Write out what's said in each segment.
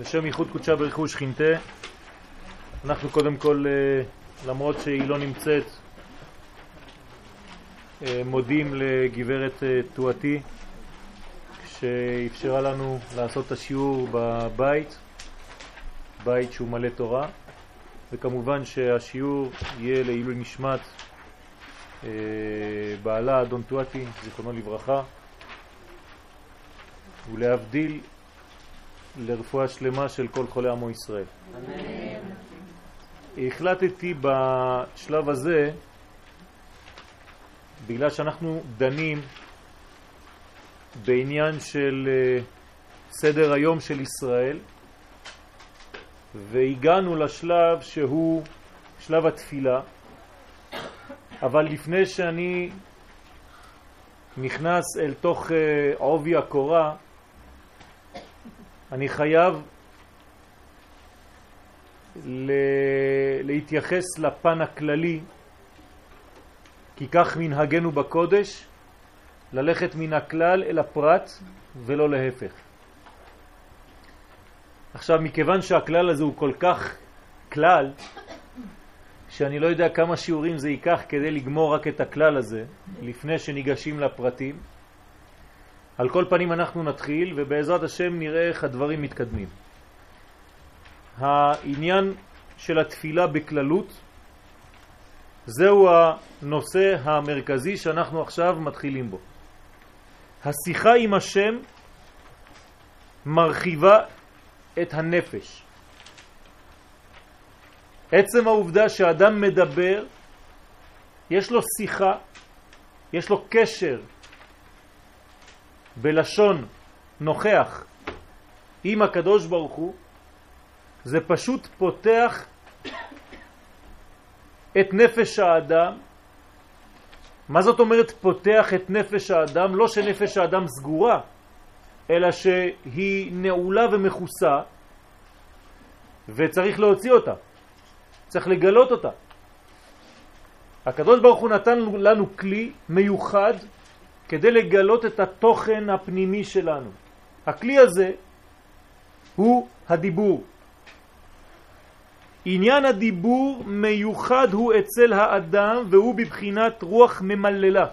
לשם ייחוד קודשה ברכו שכינתה. אנחנו קודם כל, אה, למרות שהיא לא נמצאת, אה, מודים לגברת אה, תואתי שאפשרה לנו לעשות את השיעור בבית, בית שהוא מלא תורה, וכמובן שהשיעור יהיה לעילוי נשמת בעלה אדון תואתי, זיכרונו לברכה, ולהבדיל לרפואה שלמה של כל חולי עמו ישראל. אמן. החלטתי בשלב הזה, בגלל שאנחנו דנים בעניין של אה, סדר היום של ישראל, והגענו לשלב שהוא שלב התפילה, אבל לפני שאני נכנס אל תוך אה, עובי הקורה, אני חייב להתייחס לפן הכללי, כי כך מנהגנו בקודש, ללכת מן הכלל אל הפרט ולא להפך. עכשיו, מכיוון שהכלל הזה הוא כל כך כלל, שאני לא יודע כמה שיעורים זה ייקח כדי לגמור רק את הכלל הזה, לפני שניגשים לפרטים, על כל פנים אנחנו נתחיל, ובעזרת השם נראה איך הדברים מתקדמים. העניין של התפילה בכללות, זהו הנושא המרכזי שאנחנו עכשיו מתחילים בו. השיחה עם השם מרחיבה את הנפש. עצם העובדה שאדם מדבר, יש לו שיחה, יש לו קשר בלשון נוכח עם הקדוש ברוך הוא, זה פשוט פותח את נפש האדם. מה זאת אומרת פותח את נפש האדם? לא שנפש האדם סגורה, אלא שהיא נעולה ומכוסה, וצריך להוציא אותה, צריך לגלות אותה. הקדוש ברוך הוא נתן לנו כלי מיוחד כדי לגלות את התוכן הפנימי שלנו. הכלי הזה הוא הדיבור. עניין הדיבור מיוחד הוא אצל האדם והוא בבחינת רוח ממללה.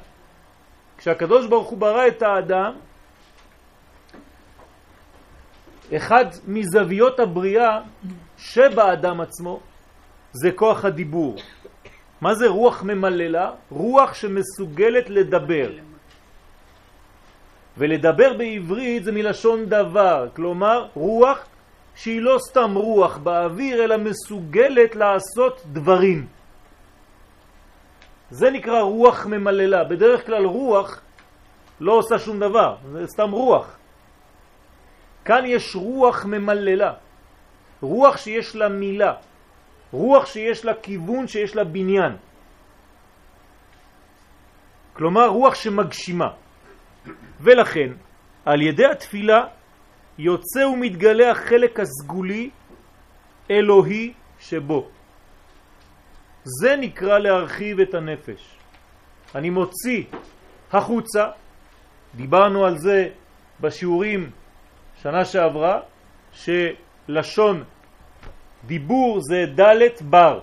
כשהקדוש ברוך הוא ברא את האדם, אחד מזוויות הבריאה שבאדם עצמו זה כוח הדיבור. מה זה רוח ממללה? רוח שמסוגלת לדבר. ולדבר בעברית זה מלשון דבר, כלומר רוח שהיא לא סתם רוח באוויר, אלא מסוגלת לעשות דברים. זה נקרא רוח ממללה. בדרך כלל רוח לא עושה שום דבר, זה סתם רוח. כאן יש רוח ממללה, רוח שיש לה מילה, רוח שיש לה כיוון, שיש לה בניין. כלומר רוח שמגשימה. ולכן, על ידי התפילה יוצא ומתגלה החלק הסגולי אלוהי שבו. זה נקרא להרחיב את הנפש. אני מוציא החוצה, דיברנו על זה בשיעורים שנה שעברה, שלשון דיבור זה דלת בר.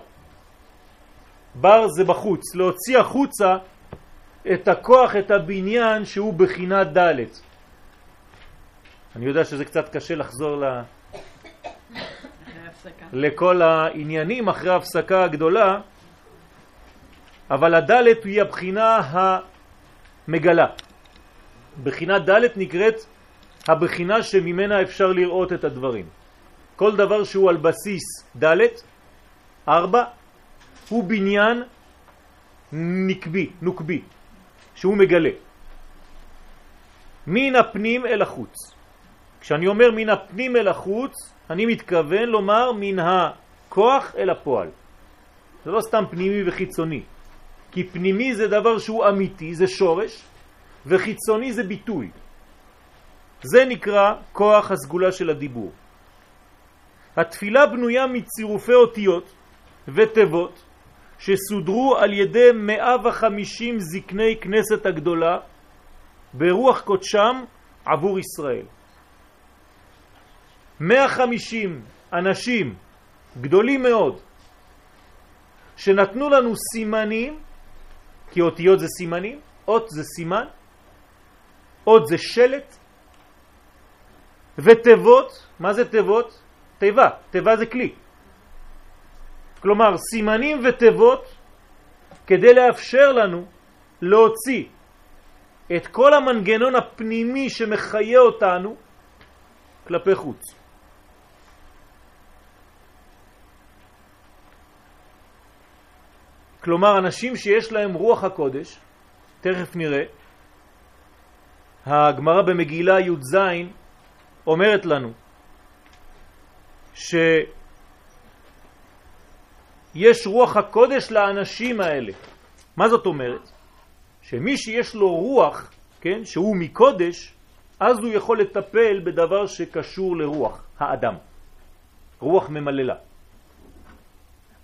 בר זה בחוץ, להוציא החוצה את הכוח, את הבניין שהוא בחינת דלת. אני יודע שזה קצת קשה לחזור ל... לכל העניינים אחרי ההפסקה הגדולה, אבל הדלת היא הבחינה המגלה. בחינה דלת נקראת הבחינה שממנה אפשר לראות את הדברים. כל דבר שהוא על בסיס דלת, ארבע, הוא בניין נקבי, נוקבי, שהוא מגלה. מן הפנים אל החוץ. כשאני אומר מן הפנים אל החוץ, אני מתכוון לומר מן הכוח אל הפועל. זה לא סתם פנימי וחיצוני, כי פנימי זה דבר שהוא אמיתי, זה שורש, וחיצוני זה ביטוי. זה נקרא כוח הסגולה של הדיבור. התפילה בנויה מצירופי אותיות ותיבות שסודרו על ידי 150 זקני כנסת הגדולה ברוח קודשם עבור ישראל. 150 אנשים גדולים מאוד שנתנו לנו סימנים, כי אותיות זה סימנים, אות זה סימן, אות זה שלט, ותיבות, מה זה תיבות? תיבה, תיבה זה כלי. כלומר, סימנים ותיבות כדי לאפשר לנו להוציא את כל המנגנון הפנימי שמחיה אותנו כלפי חוץ. כלומר, אנשים שיש להם רוח הקודש, תכף נראה, הגמרא במגילה י"ז אומרת לנו שיש רוח הקודש לאנשים האלה. מה זאת אומרת? שמי שיש לו רוח, כן, שהוא מקודש, אז הוא יכול לטפל בדבר שקשור לרוח האדם, רוח ממללה.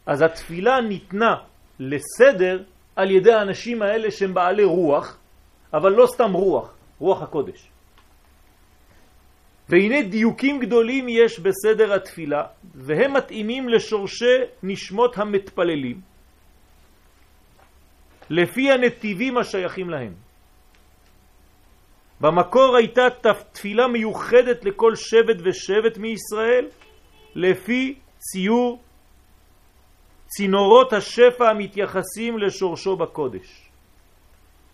אז התפילה ניתנה לסדר על ידי האנשים האלה שהם בעלי רוח, אבל לא סתם רוח, רוח הקודש. והנה דיוקים גדולים יש בסדר התפילה, והם מתאימים לשורשי נשמות המתפללים, לפי הנתיבים השייכים להם. במקור הייתה תפילה מיוחדת לכל שבט ושבט מישראל, לפי ציור צינורות השפע המתייחסים לשורשו בקודש.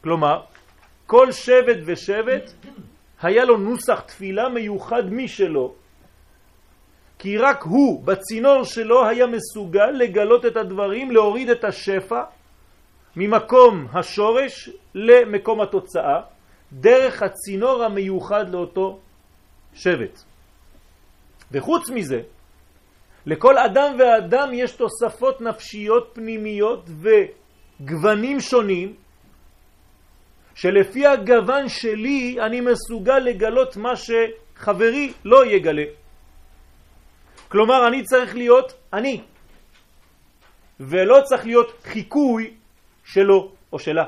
כלומר, כל שבט ושבט היה לו נוסח תפילה מיוחד משלו, כי רק הוא בצינור שלו היה מסוגל לגלות את הדברים, להוריד את השפע ממקום השורש למקום התוצאה, דרך הצינור המיוחד לאותו שבט. וחוץ מזה, לכל אדם ואדם יש תוספות נפשיות פנימיות וגוונים שונים, שלפי הגוון שלי אני מסוגל לגלות מה שחברי לא יגלה. כלומר, אני צריך להיות אני, ולא צריך להיות חיקוי שלו או שלה.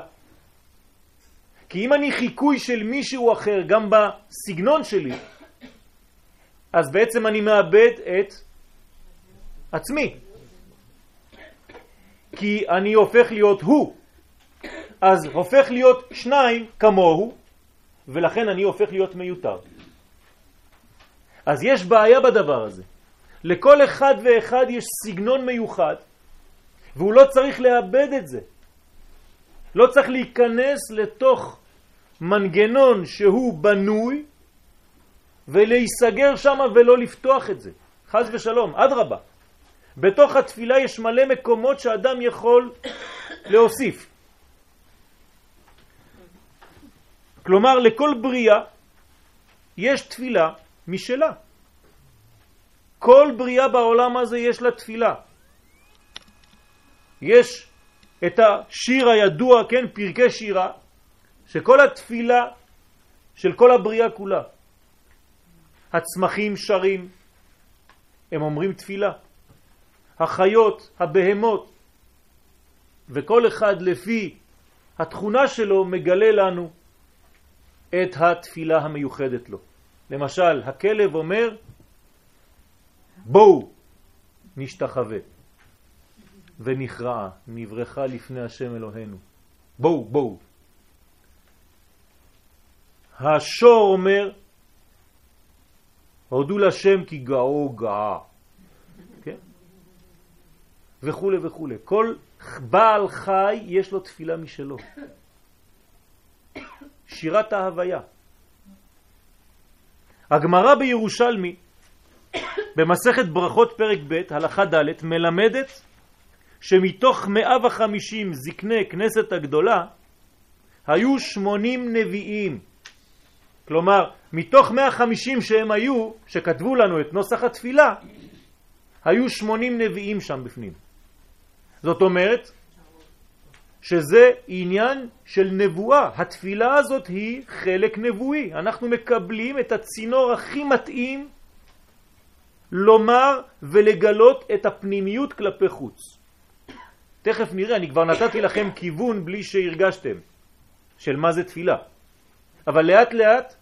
כי אם אני חיקוי של מישהו אחר גם בסגנון שלי, אז בעצם אני מאבד את עצמי. כי אני הופך להיות הוא, אז הופך להיות שניים כמוהו, ולכן אני הופך להיות מיותר. אז יש בעיה בדבר הזה. לכל אחד ואחד יש סגנון מיוחד, והוא לא צריך לאבד את זה. לא צריך להיכנס לתוך מנגנון שהוא בנוי ולהיסגר שם ולא לפתוח את זה. חז ושלום, עד רבה. בתוך התפילה יש מלא מקומות שאדם יכול להוסיף. כלומר, לכל בריאה יש תפילה משלה. כל בריאה בעולם הזה יש לה תפילה. יש את השיר הידוע, כן, פרקי שירה, שכל התפילה של כל הבריאה כולה. הצמחים שרים, הם אומרים תפילה. החיות, הבהמות, וכל אחד לפי התכונה שלו מגלה לנו את התפילה המיוחדת לו. למשל, הכלב אומר, בואו נשתחווה. ונכרעה, נברכה לפני השם אלוהינו. בואו, בואו. השור אומר, הודו לשם כי גאו גאה. כן? וכו' וכו'. כל בעל חי יש לו תפילה משלו. שירת ההוויה. הגמרא בירושלמי, במסכת ברכות פרק ב', הלכה ד', מלמדת שמתוך 150 זקני כנסת הגדולה, היו 80 נביאים. כלומר, מתוך 150 שהם היו, שכתבו לנו את נוסח התפילה, היו 80 נביאים שם בפנים. זאת אומרת שזה עניין של נבואה. התפילה הזאת היא חלק נבואי. אנחנו מקבלים את הצינור הכי מתאים לומר ולגלות את הפנימיות כלפי חוץ. תכף נראה, אני כבר נתתי לכם כיוון בלי שהרגשתם של מה זה תפילה. אבל לאט לאט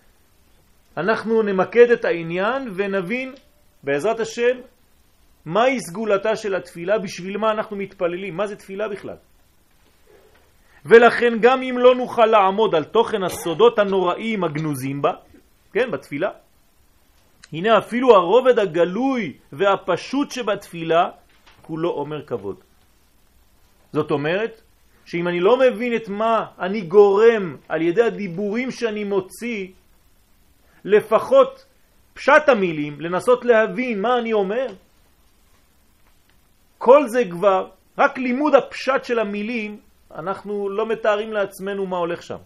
אנחנו נמקד את העניין ונבין בעזרת השם, מהי סגולתה של התפילה? בשביל מה אנחנו מתפללים? מה זה תפילה בכלל? ולכן גם אם לא נוכל לעמוד על תוכן הסודות הנוראים הגנוזים בה, כן, בתפילה, הנה אפילו הרובד הגלוי והפשוט שבתפילה כולו אומר כבוד. זאת אומרת שאם אני לא מבין את מה אני גורם על ידי הדיבורים שאני מוציא, לפחות פשט המילים, לנסות להבין מה אני אומר, כל זה כבר, רק לימוד הפשט של המילים, אנחנו לא מתארים לעצמנו מה הולך שם.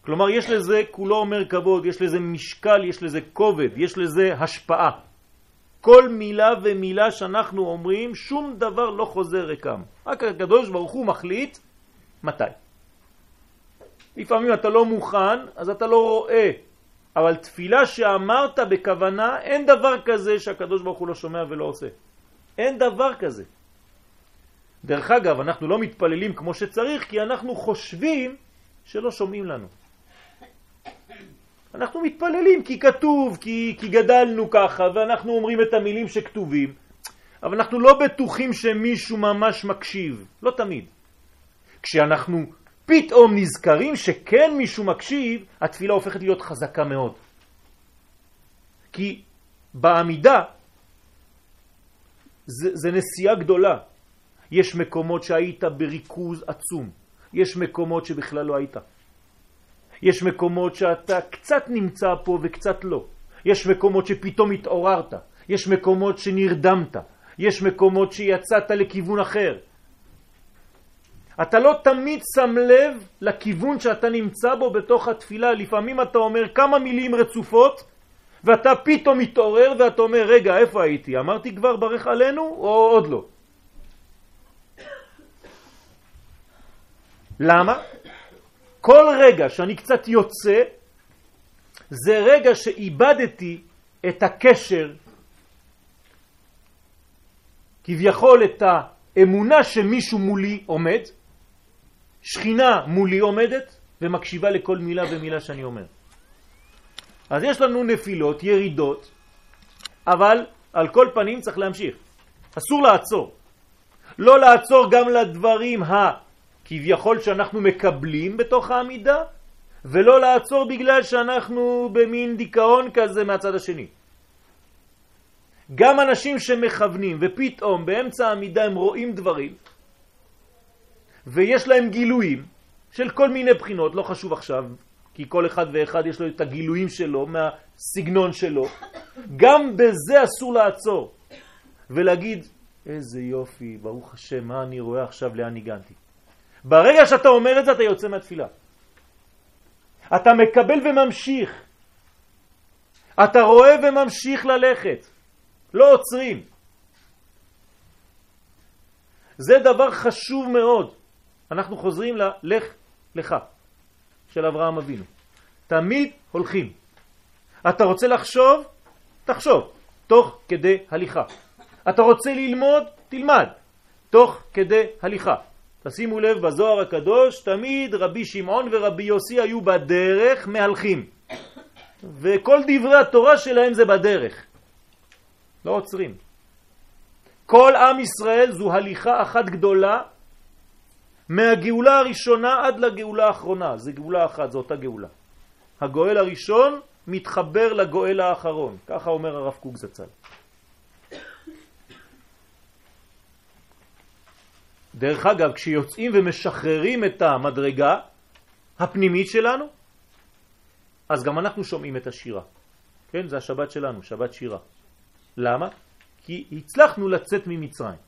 כלומר, יש לזה, כולו אומר כבוד, יש לזה משקל, יש לזה כובד, יש לזה השפעה. כל מילה ומילה שאנחנו אומרים, שום דבר לא חוזר רקם. רק הקדוש ברוך הוא מחליט מתי. לפעמים אתה לא מוכן, אז אתה לא רואה. אבל תפילה שאמרת בכוונה, אין דבר כזה שהקדוש ברוך הוא לא שומע ולא עושה. אין דבר כזה. דרך אגב, אנחנו לא מתפללים כמו שצריך, כי אנחנו חושבים שלא שומעים לנו. אנחנו מתפללים כי כתוב, כי, כי גדלנו ככה, ואנחנו אומרים את המילים שכתובים, אבל אנחנו לא בטוחים שמישהו ממש מקשיב, לא תמיד. כשאנחנו פתאום נזכרים שכן מישהו מקשיב, התפילה הופכת להיות חזקה מאוד. כי בעמידה זה, זה נסיעה גדולה. יש מקומות שהיית בריכוז עצום, יש מקומות שבכלל לא היית. יש מקומות שאתה קצת נמצא פה וקצת לא. יש מקומות שפתאום התעוררת. יש מקומות שנרדמת. יש מקומות שיצאת לכיוון אחר. אתה לא תמיד שם לב לכיוון שאתה נמצא בו בתוך התפילה. לפעמים אתה אומר כמה מילים רצופות, ואתה פתאום מתעורר ואתה אומר, רגע, איפה הייתי? אמרתי כבר ברך עלינו או עוד לא? למה? כל רגע שאני קצת יוצא, זה רגע שאיבדתי את הקשר, כביכול את האמונה שמישהו מולי עומד, שכינה מולי עומדת ומקשיבה לכל מילה ומילה שאני אומר. אז יש לנו נפילות, ירידות, אבל על כל פנים צריך להמשיך. אסור לעצור. לא לעצור גם לדברים כביכול שאנחנו מקבלים בתוך העמידה, ולא לעצור בגלל שאנחנו במין דיכאון כזה מהצד השני. גם אנשים שמכוונים ופתאום באמצע העמידה הם רואים דברים ויש להם גילויים של כל מיני בחינות, לא חשוב עכשיו, כי כל אחד ואחד יש לו את הגילויים שלו מהסגנון שלו. גם בזה אסור לעצור ולהגיד, איזה יופי, ברוך השם, מה אני רואה עכשיו, לאן הגעתי. ברגע שאתה אומר את זה אתה יוצא מהתפילה. אתה מקבל וממשיך. אתה רואה וממשיך ללכת. לא עוצרים. זה דבר חשוב מאוד. אנחנו חוזרים ללך לך של אברהם אבינו. תמיד הולכים. אתה רוצה לחשוב? תחשוב, תוך כדי הליכה. אתה רוצה ללמוד? תלמד, תוך כדי הליכה. תשימו לב, בזוהר הקדוש תמיד רבי שמעון ורבי יוסי היו בדרך מהלכים. וכל דברי התורה שלהם זה בדרך. לא עוצרים. כל עם ישראל זו הליכה אחת גדולה מהגאולה הראשונה עד לגאולה האחרונה. זה גאולה אחת, זו אותה גאולה. הגואל הראשון מתחבר לגואל האחרון. ככה אומר הרב קוק זצ"ל. דרך אגב, כשיוצאים ומשחררים את המדרגה הפנימית שלנו, אז גם אנחנו שומעים את השירה. כן, זה השבת שלנו, שבת שירה. למה? כי הצלחנו לצאת ממצרים.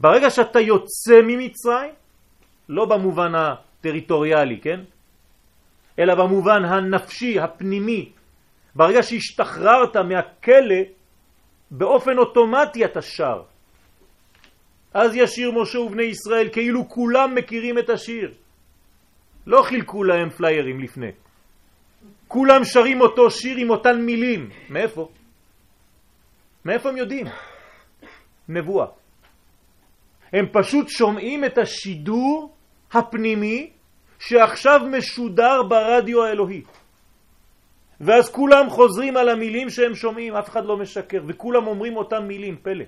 ברגע שאתה יוצא ממצרים, לא במובן הטריטוריאלי, כן? אלא במובן הנפשי, הפנימי, ברגע שהשתחררת מהכלא, באופן אוטומטי אתה שר. אז ישיר משה ובני ישראל כאילו כולם מכירים את השיר. לא חילקו להם פליירים לפני. כולם שרים אותו שיר עם אותן מילים. מאיפה? מאיפה הם יודעים? נבואה. הם פשוט שומעים את השידור הפנימי שעכשיו משודר ברדיו האלוהי. ואז כולם חוזרים על המילים שהם שומעים, אף אחד לא משקר, וכולם אומרים אותם מילים, פלא.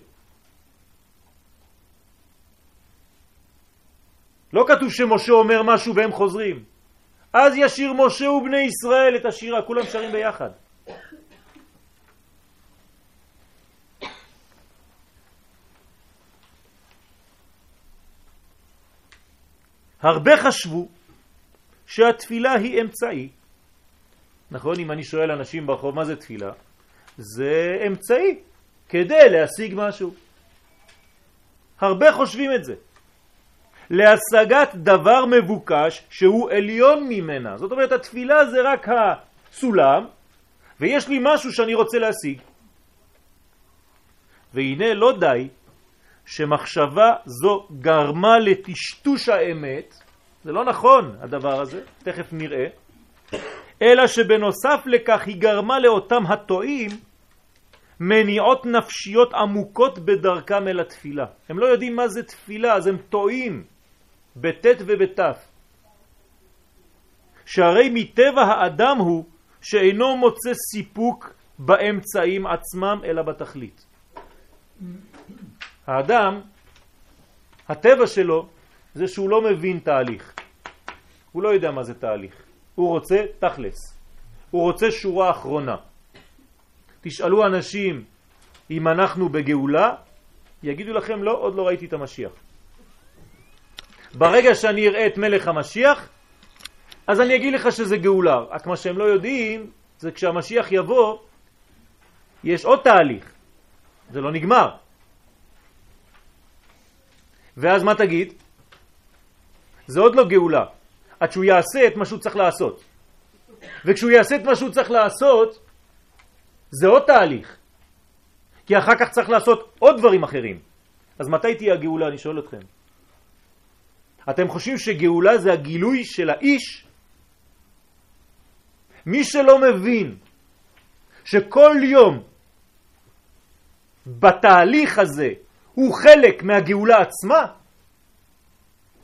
לא כתוב שמשה אומר משהו והם חוזרים. אז ישיר משה ובני ישראל את השירה, כולם שרים ביחד. הרבה חשבו שהתפילה היא אמצעי. נכון, אם אני שואל אנשים ברחוב מה זה תפילה, זה אמצעי כדי להשיג משהו. הרבה חושבים את זה. להשגת דבר מבוקש שהוא עליון ממנה. זאת אומרת, התפילה זה רק הסולם, ויש לי משהו שאני רוצה להשיג. והנה לא די שמחשבה זו גרמה לטשטוש האמת, זה לא נכון הדבר הזה, תכף נראה, אלא שבנוסף לכך היא גרמה לאותם הטועים מניעות נפשיות עמוקות בדרכם אל התפילה. הם לא יודעים מה זה תפילה, אז הם טועים בט' ובת'. שהרי מטבע האדם הוא שאינו מוצא סיפוק באמצעים עצמם אלא בתכלית. האדם, הטבע שלו זה שהוא לא מבין תהליך. הוא לא יודע מה זה תהליך. הוא רוצה תכלס. הוא רוצה שורה אחרונה. תשאלו אנשים אם אנחנו בגאולה, יגידו לכם לא, עוד לא ראיתי את המשיח. ברגע שאני אראה את מלך המשיח, אז אני אגיד לך שזה גאולה. רק מה שהם לא יודעים, זה כשהמשיח יבוא, יש עוד תהליך. זה לא נגמר. ואז מה תגיד? זה עוד לא גאולה, עד שהוא יעשה את מה שהוא צריך לעשות. וכשהוא יעשה את מה שהוא צריך לעשות, זה עוד תהליך. כי אחר כך צריך לעשות עוד דברים אחרים. אז מתי תהיה הגאולה? אני שואל אתכם. אתם חושבים שגאולה זה הגילוי של האיש? מי שלא מבין שכל יום בתהליך הזה הוא חלק מהגאולה עצמה,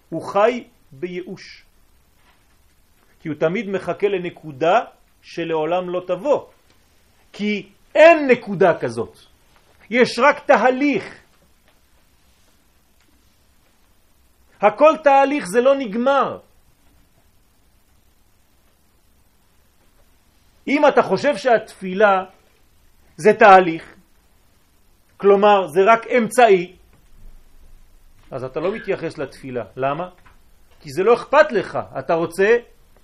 הוא חי בייאוש. כי הוא תמיד מחכה לנקודה שלעולם לא תבוא. כי אין נקודה כזאת. יש רק תהליך. הכל תהליך, זה לא נגמר. אם אתה חושב שהתפילה זה תהליך, כלומר זה רק אמצעי, אז אתה לא מתייחס לתפילה. למה? כי זה לא אכפת לך, אתה רוצה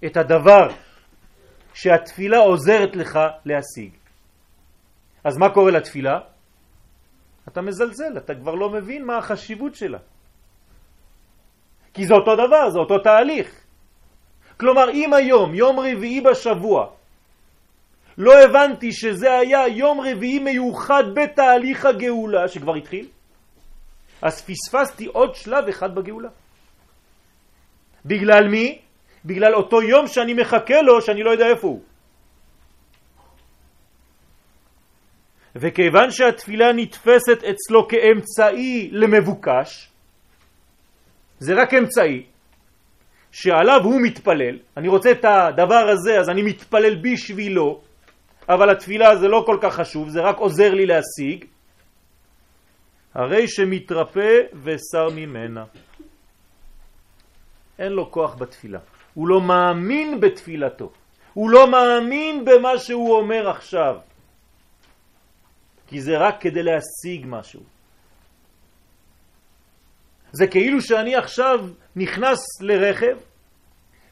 את הדבר שהתפילה עוזרת לך להשיג. אז מה קורה לתפילה? אתה מזלזל, אתה כבר לא מבין מה החשיבות שלה. כי זה אותו דבר, זה אותו תהליך. כלומר, אם היום, יום רביעי בשבוע, לא הבנתי שזה היה יום רביעי מיוחד בתהליך הגאולה שכבר התחיל, אז פספסתי עוד שלב אחד בגאולה. בגלל מי? בגלל אותו יום שאני מחכה לו, שאני לא יודע איפה הוא. וכיוון שהתפילה נתפסת אצלו כאמצעי למבוקש, זה רק אמצעי שעליו הוא מתפלל, אני רוצה את הדבר הזה אז אני מתפלל בשבילו, אבל התפילה זה לא כל כך חשוב, זה רק עוזר לי להשיג, הרי שמתרפא ושר ממנה. אין לו כוח בתפילה. הוא לא מאמין בתפילתו. הוא לא מאמין במה שהוא אומר עכשיו. כי זה רק כדי להשיג משהו. זה כאילו שאני עכשיו נכנס לרכב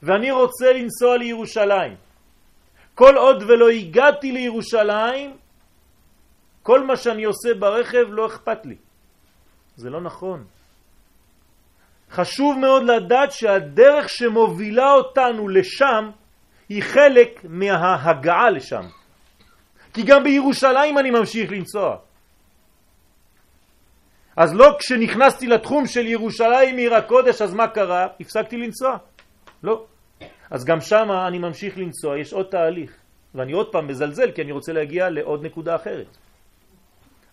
ואני רוצה לנסוע לירושלים. כל עוד ולא הגעתי לירושלים, כל מה שאני עושה ברכב לא אכפת לי. זה לא נכון. חשוב מאוד לדעת שהדרך שמובילה אותנו לשם היא חלק מההגעה לשם. כי גם בירושלים אני ממשיך לנסוע. אז לא כשנכנסתי לתחום של ירושלים עיר הקודש, אז מה קרה? הפסקתי לנסוע. לא. אז גם שם אני ממשיך לנסוע, יש עוד תהליך. ואני עוד פעם מזלזל כי אני רוצה להגיע לעוד נקודה אחרת.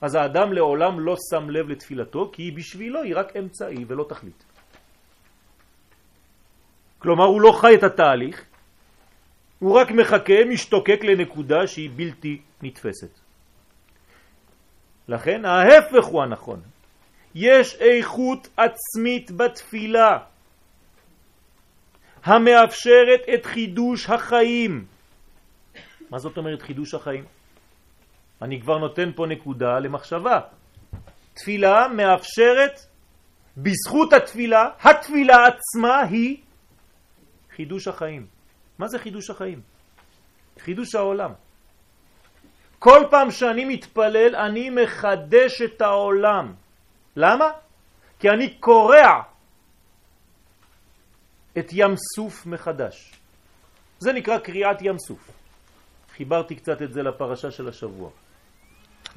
אז האדם לעולם לא שם לב לתפילתו, כי בשבילו היא רק אמצעי ולא תכלית. כלומר, הוא לא חי את התהליך, הוא רק מחכה, משתוקק לנקודה שהיא בלתי נתפסת. לכן ההפך הוא הנכון. יש איכות עצמית בתפילה המאפשרת את חידוש החיים. מה זאת אומרת חידוש החיים? אני כבר נותן פה נקודה למחשבה. תפילה מאפשרת, בזכות התפילה, התפילה עצמה היא חידוש החיים. מה זה חידוש החיים? חידוש העולם. כל פעם שאני מתפלל אני מחדש את העולם. למה? כי אני קורע את ים סוף מחדש. זה נקרא קריאת ים סוף. חיברתי קצת את זה לפרשה של השבוע.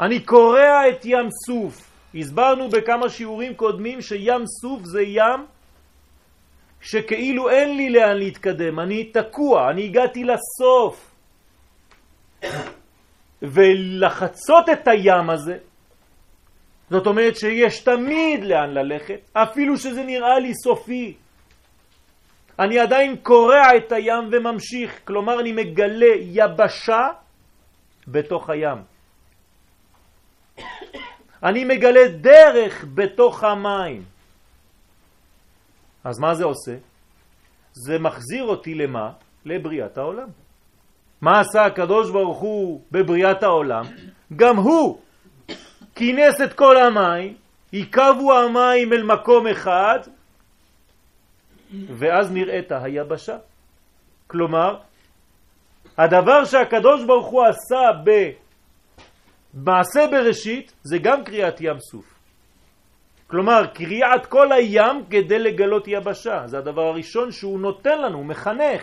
אני קורע את ים סוף. הסברנו בכמה שיעורים קודמים שים סוף זה ים שכאילו אין לי לאן להתקדם, אני תקוע, אני הגעתי לסוף. ולחצות את הים הזה, זאת אומרת שיש תמיד לאן ללכת, אפילו שזה נראה לי סופי. אני עדיין קורע את הים וממשיך, כלומר אני מגלה יבשה בתוך הים. אני מגלה דרך בתוך המים. אז מה זה עושה? זה מחזיר אותי למה? לבריאת העולם. מה עשה הקדוש ברוך הוא בבריאת העולם? גם הוא כינס את כל המים, יקבו המים אל מקום אחד, ואז נראית היבשה. כלומר, הדבר שהקדוש ברוך הוא עשה במעשה בראשית זה גם קריאת ים סוף. כלומר, קריאת כל הים כדי לגלות יבשה. זה הדבר הראשון שהוא נותן לנו, הוא מחנך.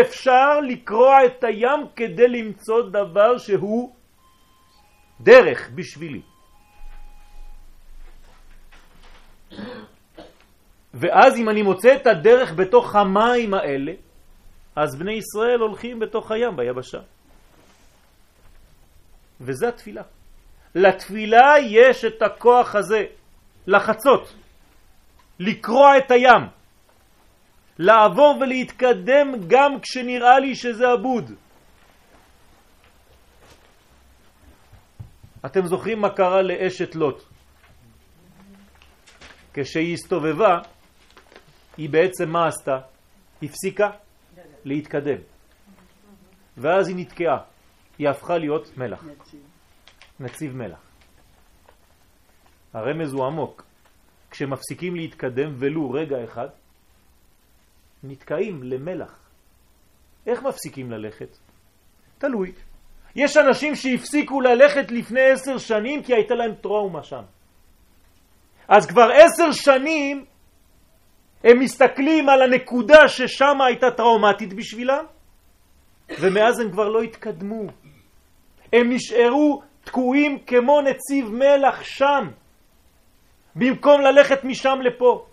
אפשר לקרוע את הים כדי למצוא דבר שהוא דרך בשבילי. ואז אם אני מוצא את הדרך בתוך המים האלה, אז בני ישראל הולכים בתוך הים, ביבשה. וזה התפילה. לתפילה יש את הכוח הזה, לחצות, לקרוע את הים, לעבור ולהתקדם גם כשנראה לי שזה אבוד. אתם זוכרים מה קרה לאשת לוט? כשהיא הסתובבה, היא בעצם מה עשתה? הפסיקה להתקדם. ואז היא נתקעה. היא הפכה להיות מלח. נציב, מלח. הרמז הוא עמוק. כשמפסיקים להתקדם ולו רגע אחד, נתקעים למלח. איך מפסיקים ללכת? תלוי. יש אנשים שהפסיקו ללכת לפני עשר שנים כי הייתה להם טראומה שם. אז כבר עשר שנים הם מסתכלים על הנקודה ששם הייתה טראומטית בשבילם, ומאז הם כבר לא התקדמו. הם נשארו תקועים כמו נציב מלח שם, במקום ללכת משם לפה.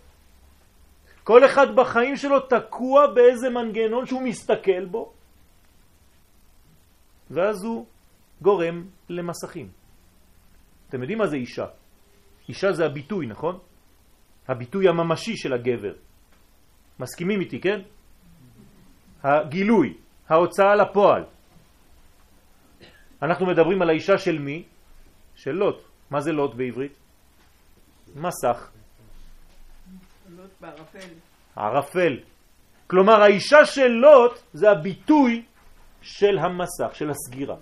כל אחד בחיים שלו תקוע באיזה מנגנון שהוא מסתכל בו, ואז הוא גורם למסכים. אתם יודעים מה זה אישה? אישה זה הביטוי, נכון? הביטוי הממשי של הגבר. מסכימים איתי, כן? הגילוי, ההוצאה לפועל. אנחנו מדברים על האישה של מי? של לוט. מה זה לוט בעברית? מסך. לוט בערפל. ערפל. כלומר האישה של לוט זה הביטוי של המסך, של הסגירה.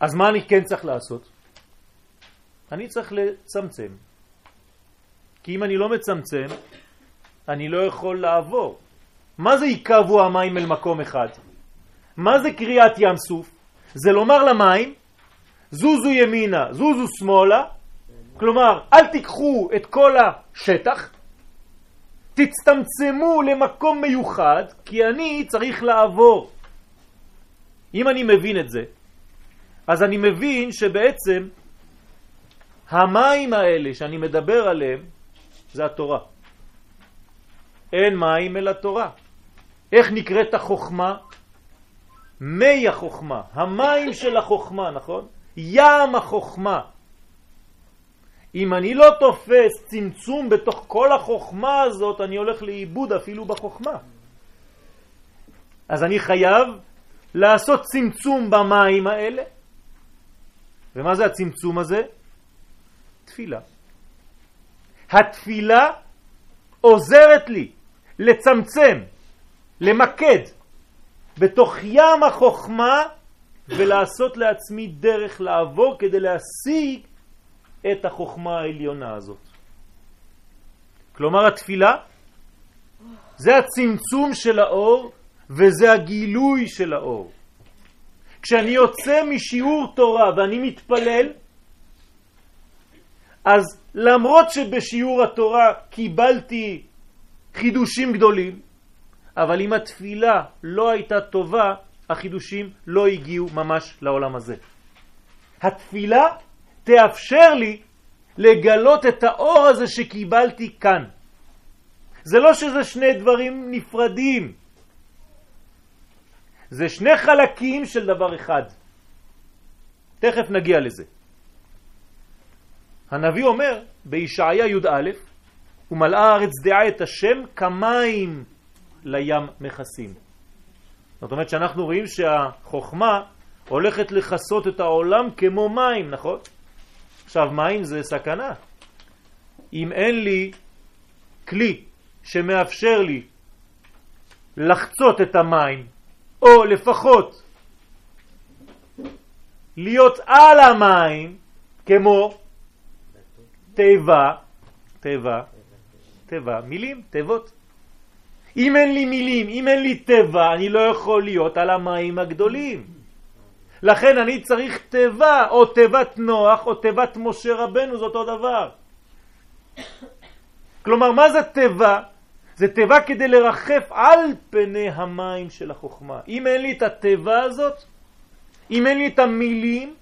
אז מה אני כן צריך לעשות? אני צריך לצמצם. כי אם אני לא מצמצם, אני לא יכול לעבור. מה זה יקבו המים אל מקום אחד? מה זה קריאת ים סוף? זה לומר למים, זוזו ימינה, זוזו שמאלה, כלומר, אל תיקחו את כל השטח, תצטמצמו למקום מיוחד, כי אני צריך לעבור. אם אני מבין את זה, אז אני מבין שבעצם המים האלה שאני מדבר עליהם זה התורה. אין מים אלא תורה. איך נקראת החוכמה? מי החוכמה, המים של החוכמה, נכון? ים החוכמה. אם אני לא תופס צמצום בתוך כל החוכמה הזאת, אני הולך לאיבוד אפילו בחוכמה. אז אני חייב לעשות צמצום במים האלה. ומה זה הצמצום הזה? תפילה. התפילה עוזרת לי לצמצם, למקד בתוך ים החוכמה ולעשות לעצמי דרך לעבור כדי להשיג את החוכמה העליונה הזאת. כלומר התפילה זה הצמצום של האור וזה הגילוי של האור. כשאני יוצא משיעור תורה ואני מתפלל, אז למרות שבשיעור התורה קיבלתי חידושים גדולים, אבל אם התפילה לא הייתה טובה, החידושים לא הגיעו ממש לעולם הזה. התפילה תאפשר לי לגלות את האור הזה שקיבלתי כאן. זה לא שזה שני דברים נפרדים, זה שני חלקים של דבר אחד. תכף נגיע לזה. הנביא אומר בישעיה י"א, ומלאה הארץ דעה את השם כמים לים מכסים. זאת אומרת שאנחנו רואים שהחוכמה הולכת לחסות את העולם כמו מים, נכון? עכשיו מים זה סכנה. אם אין לי כלי שמאפשר לי לחצות את המים, או לפחות להיות על המים, כמו תיבה, תיבה, תיבה, מילים, תיבות. אם אין לי מילים, אם אין לי תיבה, אני לא יכול להיות על המים הגדולים. לכן אני צריך תיבה, או תיבת נוח, או תיבת משה רבנו, זה אותו דבר. כלומר, מה זה תיבה? זה תיבה כדי לרחף על פני המים של החוכמה. אם אין לי את התיבה הזאת, אם אין לי את המילים,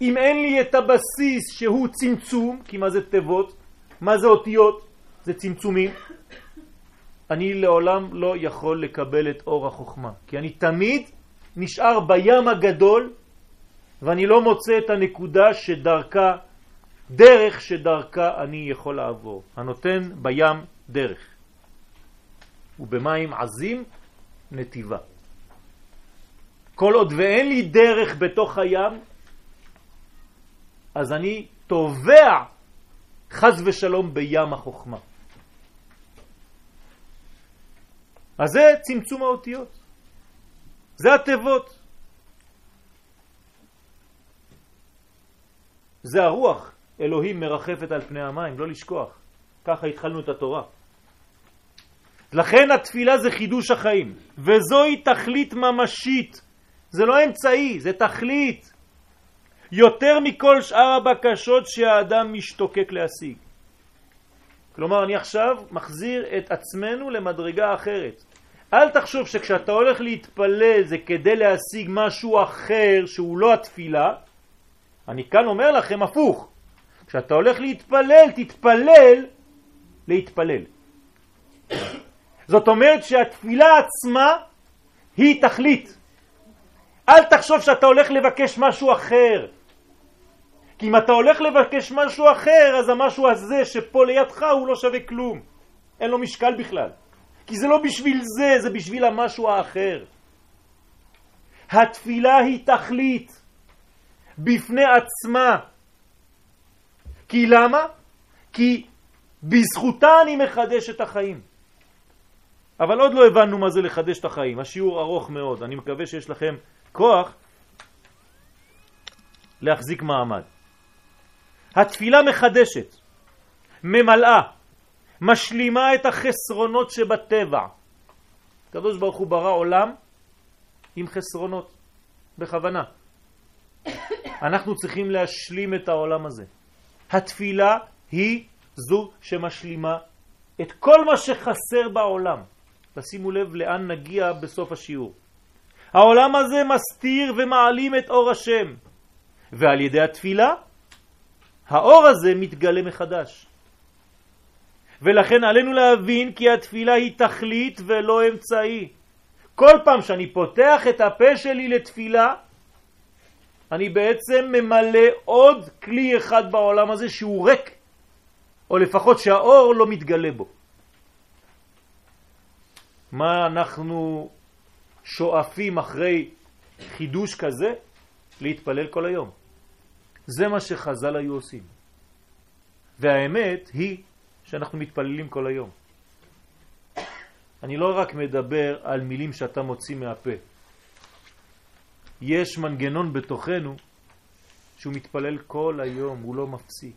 אם אין לי את הבסיס שהוא צמצום, כי מה זה תיבות? מה זה אותיות? זה צמצומים. אני לעולם לא יכול לקבל את אור החוכמה, כי אני תמיד נשאר בים הגדול ואני לא מוצא את הנקודה שדרכה, דרך שדרכה אני יכול לעבור, הנותן בים דרך. ובמים עזים נתיבה. כל עוד ואין לי דרך בתוך הים, אז אני תובע חז ושלום בים החוכמה. אז זה צמצום האותיות. זה התיבות. זה הרוח, אלוהים מרחפת על פני המים, לא לשכוח. ככה התחלנו את התורה. לכן התפילה זה חידוש החיים, וזוהי תכלית ממשית. זה לא אמצעי, זה תכלית. יותר מכל שאר הבקשות שהאדם משתוקק להשיג. כלומר, אני עכשיו מחזיר את עצמנו למדרגה אחרת. אל תחשוב שכשאתה הולך להתפלל זה כדי להשיג משהו אחר שהוא לא התפילה. אני כאן אומר לכם הפוך. כשאתה הולך להתפלל, תתפלל להתפלל. זאת אומרת שהתפילה עצמה היא תכלית. אל תחשוב שאתה הולך לבקש משהו אחר. כי אם אתה הולך לבקש משהו אחר, אז המשהו הזה שפה לידך הוא לא שווה כלום. אין לו משקל בכלל. כי זה לא בשביל זה, זה בשביל המשהו האחר. התפילה היא תכלית בפני עצמה. כי למה? כי בזכותה אני מחדש את החיים. אבל עוד לא הבנו מה זה לחדש את החיים. השיעור ארוך מאוד. אני מקווה שיש לכם כוח להחזיק מעמד. התפילה מחדשת, ממלאה, משלימה את החסרונות שבטבע. הקדוש ברוך הוא ברא עולם עם חסרונות, בכוונה. אנחנו צריכים להשלים את העולם הזה. התפילה היא זו שמשלימה את כל מה שחסר בעולם. תשימו לב לאן נגיע בסוף השיעור. העולם הזה מסתיר ומעלים את אור השם, ועל ידי התפילה האור הזה מתגלה מחדש. ולכן עלינו להבין כי התפילה היא תכלית ולא אמצעי. כל פעם שאני פותח את הפה שלי לתפילה, אני בעצם ממלא עוד כלי אחד בעולם הזה שהוא ריק או לפחות שהאור לא מתגלה בו. מה אנחנו שואפים אחרי חידוש כזה? להתפלל כל היום. זה מה שחז"ל היו עושים. והאמת היא שאנחנו מתפללים כל היום. אני לא רק מדבר על מילים שאתה מוציא מהפה. יש מנגנון בתוכנו שהוא מתפלל כל היום, הוא לא מפסיק.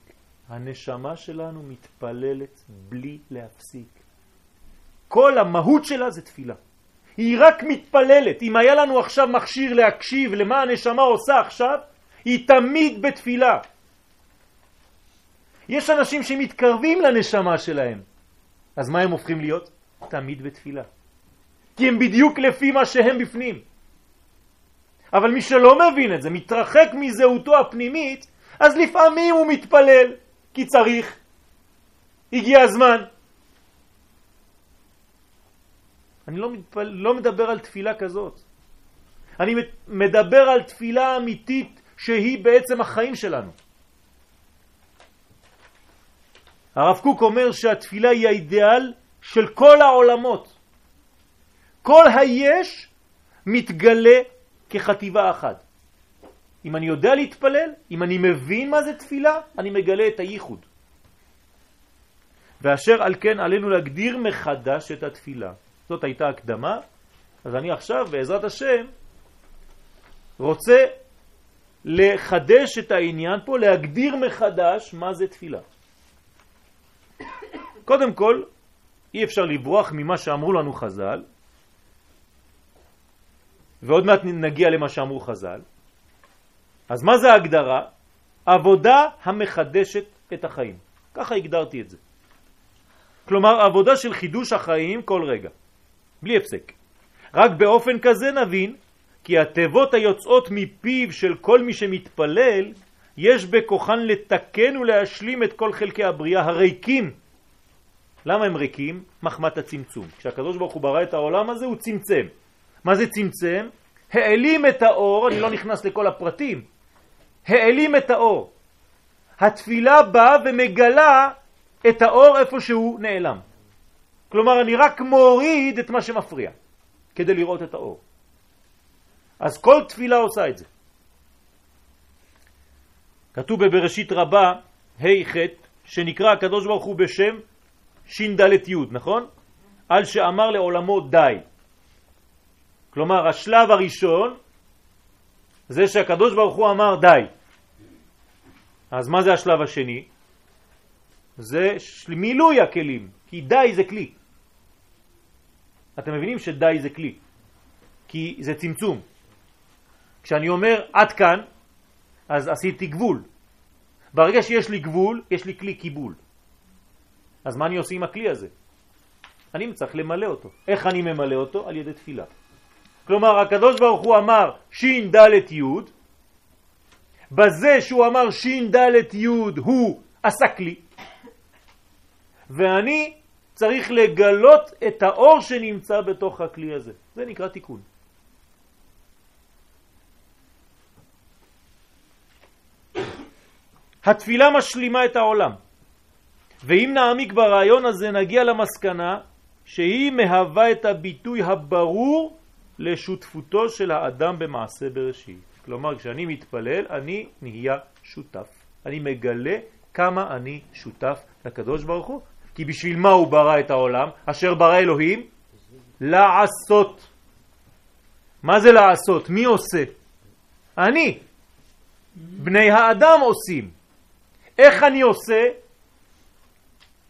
הנשמה שלנו מתפללת בלי להפסיק. כל המהות שלה זה תפילה. היא רק מתפללת. אם היה לנו עכשיו מכשיר להקשיב למה הנשמה עושה עכשיו, היא תמיד בתפילה. יש אנשים שמתקרבים לנשמה שלהם, אז מה הם הופכים להיות? תמיד בתפילה. כי הם בדיוק לפי מה שהם בפנים. אבל מי שלא מבין את זה, מתרחק מזהותו הפנימית, אז לפעמים הוא מתפלל, כי צריך. הגיע הזמן. אני לא, מתפל... לא מדבר על תפילה כזאת. אני מדבר על תפילה אמיתית שהיא בעצם החיים שלנו. הרב קוק אומר שהתפילה היא האידיאל של כל העולמות. כל היש מתגלה כחטיבה אחת. אם אני יודע להתפלל, אם אני מבין מה זה תפילה, אני מגלה את הייחוד. ואשר על כן עלינו להגדיר מחדש את התפילה. זאת הייתה הקדמה, אז אני עכשיו בעזרת השם רוצה לחדש את העניין פה, להגדיר מחדש מה זה תפילה. קודם כל, אי אפשר לברוח ממה שאמרו לנו חז"ל, ועוד מעט נגיע למה שאמרו חז"ל. אז מה זה ההגדרה? עבודה המחדשת את החיים. ככה הגדרתי את זה. כלומר, עבודה של חידוש החיים כל רגע, בלי הפסק. רק באופן כזה נבין כי התיבות היוצאות מפיו של כל מי שמתפלל, יש בכוחן לתקן ולהשלים את כל חלקי הבריאה הריקים. למה הם ריקים? מחמת הצמצום. כשהקדוש ברוך הוא ברא את העולם הזה הוא צמצם. מה זה צמצם? העלים את האור, אני לא נכנס לכל הפרטים, העלים את האור. התפילה באה ומגלה את האור איפה שהוא נעלם. כלומר, אני רק מוריד את מה שמפריע כדי לראות את האור. אז כל תפילה עושה את זה. כתוב בבראשית רבה, ה' ח', שנקרא הקדוש ברוך הוא בשם ש"ד י', נכון? על שאמר לעולמו די. כלומר, השלב הראשון זה שהקדוש ברוך הוא אמר די. אז מה זה השלב השני? זה מילוי הכלים, כי די זה כלי. אתם מבינים שדי זה כלי, כי זה צמצום. כשאני אומר עד כאן, אז עשיתי גבול. ברגע שיש לי גבול, יש לי כלי קיבול. אז מה אני עושה עם הכלי הזה? אני צריך למלא אותו. איך אני ממלא אותו? על ידי תפילה. כלומר, הקדוש ברוך הוא אמר שין דלת יוד, בזה שהוא אמר שין דלת יוד הוא עשה כלי, ואני צריך לגלות את האור שנמצא בתוך הכלי הזה. זה נקרא תיקון. התפילה משלימה את העולם. ואם נעמיק ברעיון הזה נגיע למסקנה שהיא מהווה את הביטוי הברור לשותפותו של האדם במעשה בראשית. כלומר, כשאני מתפלל, אני נהיה שותף. אני מגלה כמה אני שותף לקדוש ברוך הוא. כי בשביל מה הוא ברא את העולם? אשר ברא אלוהים? לעשות. מה זה לעשות? מי עושה? אני. בני האדם עושים. איך אני עושה?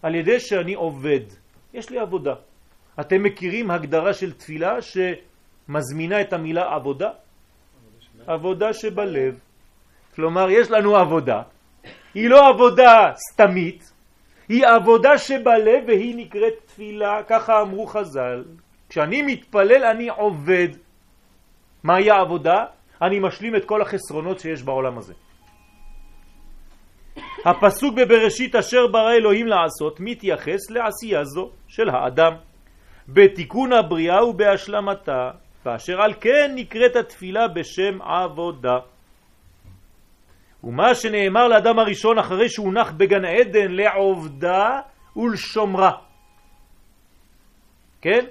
על ידי שאני עובד. יש לי עבודה. אתם מכירים הגדרה של תפילה שמזמינה את המילה עבודה? עבודה שבלב. כלומר, יש לנו עבודה. היא לא עבודה סתמית, היא עבודה שבלב והיא נקראת תפילה, ככה אמרו חז"ל. כשאני מתפלל אני עובד. מהי העבודה? אני משלים את כל החסרונות שיש בעולם הזה. הפסוק בבראשית אשר ברא אלוהים לעשות מתייחס לעשייה זו של האדם בתיקון הבריאה ובהשלמתה ואשר על כן נקראת התפילה בשם עבודה. ומה שנאמר לאדם הראשון אחרי שהוא נח בגן עדן לעובדה ולשומרה. כן?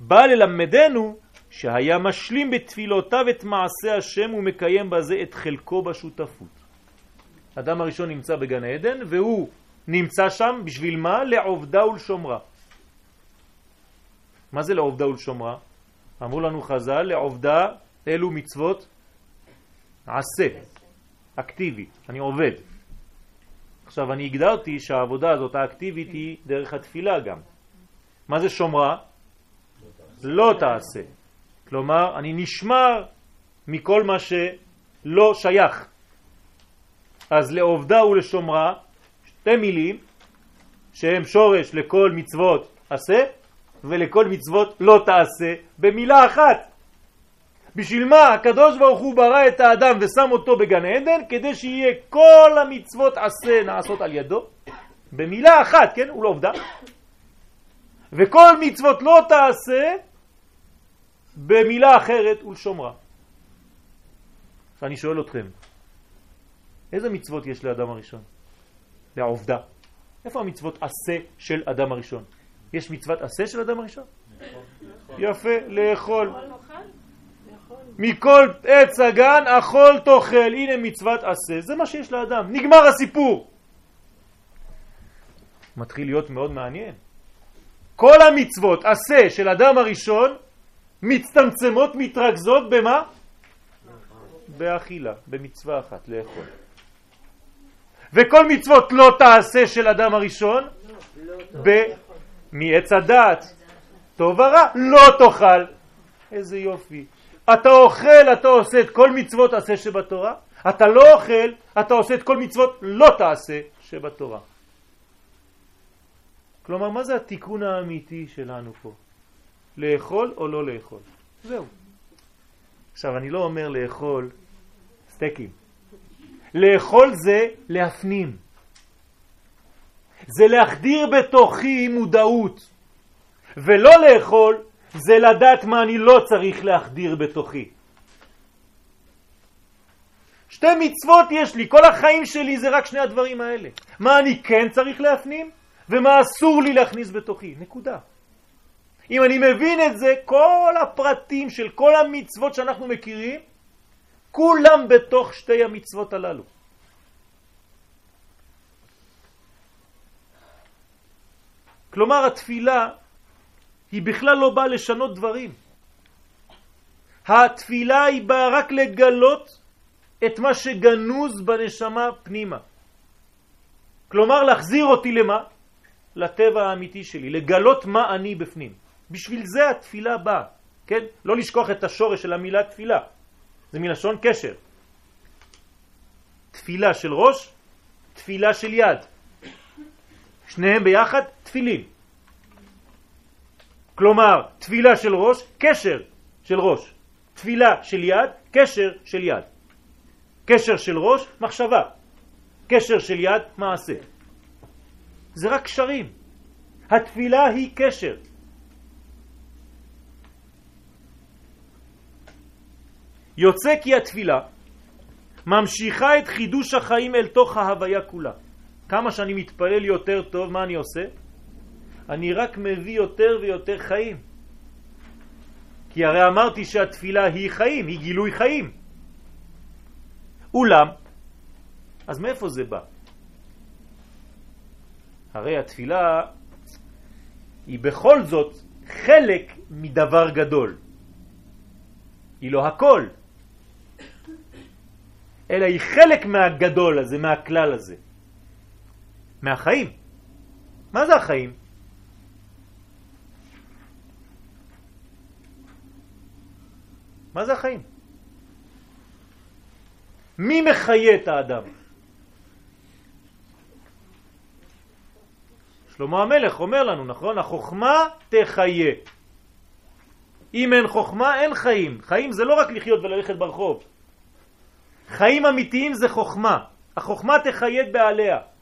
בא ללמדנו שהיה משלים בתפילותיו את מעשה השם ומקיים בזה את חלקו בשותפות. אדם הראשון נמצא בגן עדן והוא נמצא שם בשביל מה? לעובדה ולשומרה. מה זה לעובדה ולשומרה? אמרו לנו חז"ל, לעובדה אלו מצוות עשה, אקטיבי, אני עובד. עכשיו אני הגדרתי שהעבודה הזאת האקטיבית היא דרך התפילה גם. מה זה שומרה? לא תעשה. כלומר, אני נשמר מכל מה שלא שייך. אז לעובדה ולשומרה, שתי מילים שהם שורש לכל מצוות עשה ולכל מצוות לא תעשה במילה אחת. בשביל מה הקדוש ברוך הוא ברא את האדם ושם אותו בגן עדן? כדי שיהיה כל המצוות עשה נעשות על ידו במילה אחת, כן? הוא לא עובדה. וכל מצוות לא תעשה במילה אחרת ולשומרה. אני שואל אתכם, איזה מצוות יש לאדם הראשון? לעובדה. איפה המצוות עשה של אדם הראשון? יש מצוות עשה של אדם הראשון? יפה, לאכול. מכל עץ הגן אכול תאכל, הנה מצוות עשה, זה מה שיש לאדם, נגמר הסיפור. מתחיל להיות מאוד מעניין. כל המצוות עשה של אדם הראשון מצטמצמות, מתרכזות במה? באכילה, במצווה אחת, לאכול. וכל מצוות לא תעשה של אדם הראשון ב... מעץ הדעת, טוב ורע, לא תאכל. איזה יופי. אתה אוכל, אתה עושה את כל מצוות עשה שבתורה, אתה לא אוכל, אתה עושה את כל מצוות לא תעשה שבתורה. כלומר, מה זה התיקון האמיתי שלנו פה? לאכול או לא לאכול? זהו. עכשיו, אני לא אומר לאכול סטייקים. לאכול זה להפנים. זה להחדיר בתוכי מודעות. ולא לאכול זה לדעת מה אני לא צריך להחדיר בתוכי. שתי מצוות יש לי, כל החיים שלי זה רק שני הדברים האלה. מה אני כן צריך להפנים ומה אסור לי להכניס בתוכי, נקודה. אם אני מבין את זה, כל הפרטים של כל המצוות שאנחנו מכירים, כולם בתוך שתי המצוות הללו. כלומר, התפילה היא בכלל לא באה לשנות דברים. התפילה היא באה רק לגלות את מה שגנוז בנשמה פנימה. כלומר, להחזיר אותי למה? לטבע האמיתי שלי, לגלות מה אני בפנים. בשביל זה התפילה באה, כן? לא לשכוח את השורש של המילה תפילה. זה מלשון קשר. תפילה של ראש, תפילה של יד. שניהם ביחד תפילים. כלומר, תפילה של ראש, קשר של ראש. תפילה של יד, קשר של יד. קשר של ראש, מחשבה. קשר של יד, מעשה. זה רק קשרים. התפילה היא קשר. יוצא כי התפילה ממשיכה את חידוש החיים אל תוך ההוויה כולה. כמה שאני מתפלל יותר טוב, מה אני עושה? אני רק מביא יותר ויותר חיים. כי הרי אמרתי שהתפילה היא חיים, היא גילוי חיים. אולם, אז מאיפה זה בא? הרי התפילה היא בכל זאת חלק מדבר גדול. היא לא הכל, אלא היא חלק מהגדול הזה, מהכלל הזה, מהחיים. מה זה החיים? מה זה החיים? מי מחיה את האדם? שלמה המלך אומר לנו, נכון? החוכמה תחיה. אם אין חוכמה, אין חיים. חיים זה לא רק לחיות וללכת ברחוב. חיים אמיתיים זה חוכמה. החוכמה תחיה את בעליה.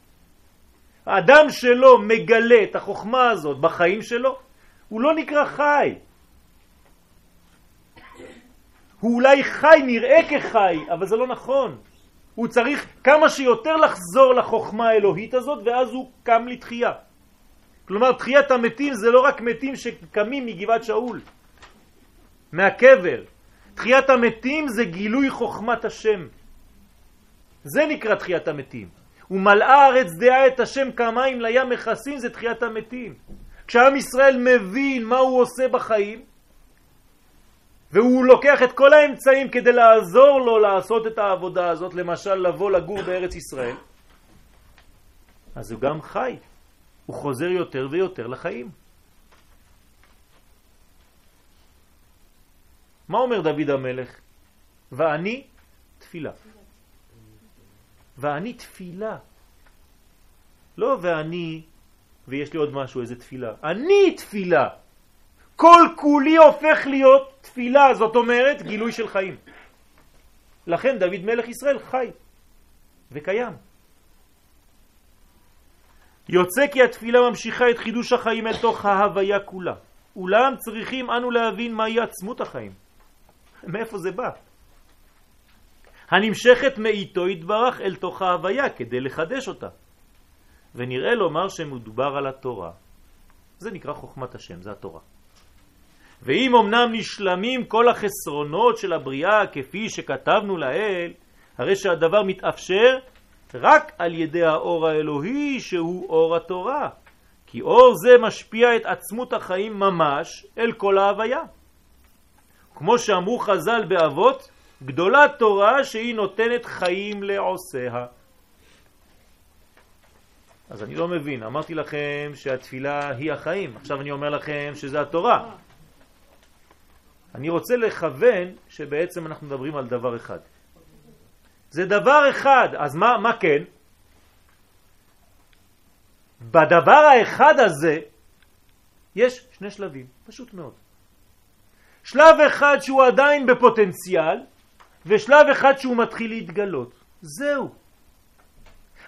האדם שלו מגלה את החוכמה הזאת בחיים שלו, הוא לא נקרא חי. הוא אולי חי, נראה כחי, אבל זה לא נכון. הוא צריך כמה שיותר לחזור לחוכמה האלוהית הזאת, ואז הוא קם לתחייה. כלומר, תחיית המתים זה לא רק מתים שקמים מגבעת שאול, מהקבר. תחיית המתים זה גילוי חוכמת השם. זה נקרא תחיית המתים. ומלאה הארץ דעה את השם כמים לים מכסים זה תחיית המתים. כשעם ישראל מבין מה הוא עושה בחיים, והוא לוקח את כל האמצעים כדי לעזור לו לעשות את העבודה הזאת, למשל לבוא לגור בארץ ישראל, אז הוא גם חי, הוא חוזר יותר ויותר לחיים. מה אומר דוד המלך? ואני תפילה. ואני תפילה. לא ואני, ויש לי עוד משהו, איזה תפילה. אני תפילה. כל כולי הופך להיות תפילה, זאת אומרת גילוי של חיים. לכן דוד מלך ישראל חי וקיים. יוצא כי התפילה ממשיכה את חידוש החיים אל תוך ההוויה כולה. אולם צריכים אנו להבין מהי עצמות החיים. מאיפה זה בא? הנמשכת מאיתו יתברך אל תוך ההוויה כדי לחדש אותה. ונראה לומר שמודבר על התורה. זה נקרא חוכמת השם, זה התורה. ואם אמנם נשלמים כל החסרונות של הבריאה כפי שכתבנו לאל, הרי שהדבר מתאפשר רק על ידי האור האלוהי שהוא אור התורה. כי אור זה משפיע את עצמות החיים ממש אל כל ההוויה. כמו שאמרו חז"ל באבות, גדולה תורה שהיא נותנת חיים לעושיה. אז אני לא מבין, אמרתי לכם שהתפילה היא החיים, עכשיו אני אומר לכם שזה התורה. אני רוצה לכוון שבעצם אנחנו מדברים על דבר אחד. זה דבר אחד, אז מה, מה כן? בדבר האחד הזה יש שני שלבים, פשוט מאוד. שלב אחד שהוא עדיין בפוטנציאל, ושלב אחד שהוא מתחיל להתגלות. זהו.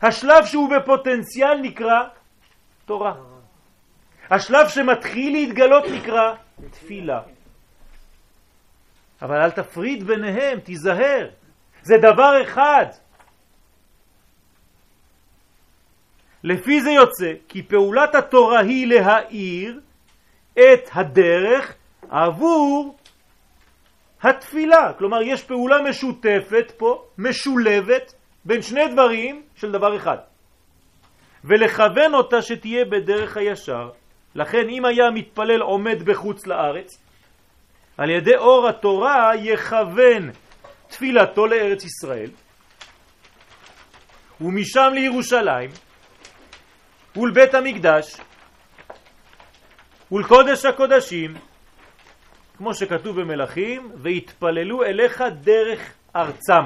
השלב שהוא בפוטנציאל נקרא תורה. השלב שמתחיל להתגלות נקרא תפילה. אבל אל תפריד ביניהם, תיזהר. זה דבר אחד. לפי זה יוצא כי פעולת התורה היא להאיר את הדרך עבור התפילה. כלומר, יש פעולה משותפת פה, משולבת, בין שני דברים של דבר אחד. ולכוון אותה שתהיה בדרך הישר. לכן אם היה מתפלל עומד בחוץ לארץ, על ידי אור התורה יכוון תפילתו לארץ ישראל, ומשם לירושלים, ולבית המקדש, ולקודש הקודשים, כמו שכתוב במלכים, והתפללו אליך דרך ארצם.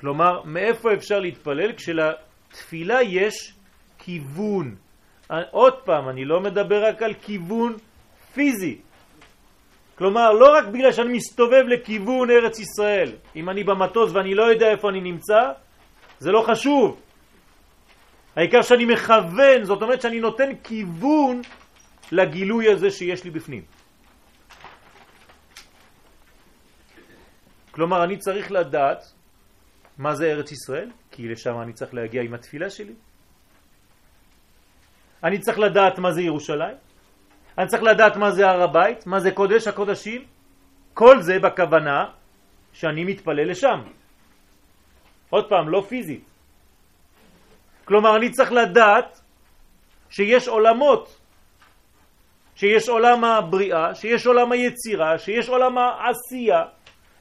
כלומר, מאיפה אפשר להתפלל? כשלתפילה יש כיוון. עוד פעם, אני לא מדבר רק על כיוון פיזי. כלומר, לא רק בגלל שאני מסתובב לכיוון ארץ ישראל. אם אני במטוס ואני לא יודע איפה אני נמצא, זה לא חשוב. העיקר שאני מכוון, זאת אומרת שאני נותן כיוון לגילוי הזה שיש לי בפנים. כלומר, אני צריך לדעת מה זה ארץ ישראל, כי לשם אני צריך להגיע עם התפילה שלי. אני צריך לדעת מה זה ירושלים. אני צריך לדעת מה זה הר הבית, מה זה קודש הקודשים. כל זה בכוונה שאני מתפלל לשם. עוד פעם, לא פיזית. כלומר, אני צריך לדעת שיש עולמות שיש עולם הבריאה, שיש עולם היצירה, שיש עולם העשייה,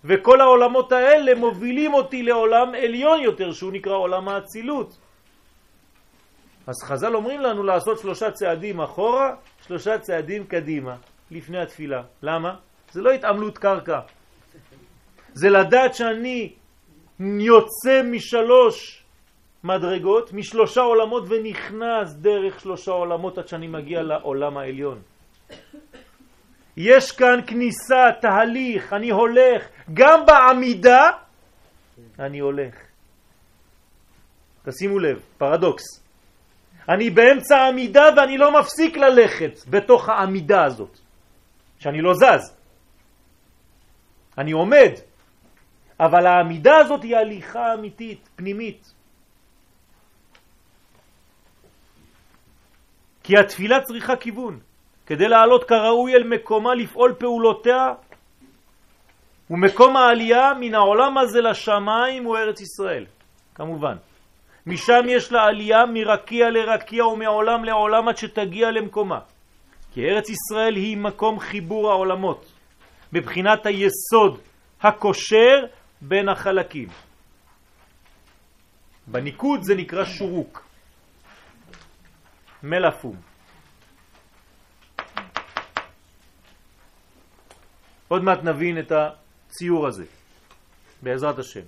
וכל העולמות האלה מובילים אותי לעולם עליון יותר, שהוא נקרא עולם האצילות. אז חז"ל אומרים לנו לעשות שלושה צעדים אחורה, שלושה צעדים קדימה, לפני התפילה. למה? זה לא התעמלות קרקע. זה לדעת שאני יוצא משלוש מדרגות, משלושה עולמות ונכנס דרך שלושה עולמות עד שאני מגיע לעולם העליון. יש כאן כניסה, תהליך, אני הולך, גם בעמידה אני הולך. תשימו לב, פרדוקס. אני באמצע העמידה ואני לא מפסיק ללכת בתוך העמידה הזאת, שאני לא זז. אני עומד, אבל העמידה הזאת היא הליכה אמיתית, פנימית. כי התפילה צריכה כיוון. כדי לעלות כראוי אל מקומה לפעול פעולותיה, ומקום העלייה מן העולם הזה לשמיים הוא ארץ ישראל, כמובן. משם יש לה עלייה מרקיע לרקיע ומעולם לעולם עד שתגיע למקומה. כי ארץ ישראל היא מקום חיבור העולמות, בבחינת היסוד הקושר בין החלקים. בניקוד זה נקרא שורוק, מלאפום. עוד מעט נבין את הציור הזה, בעזרת השם.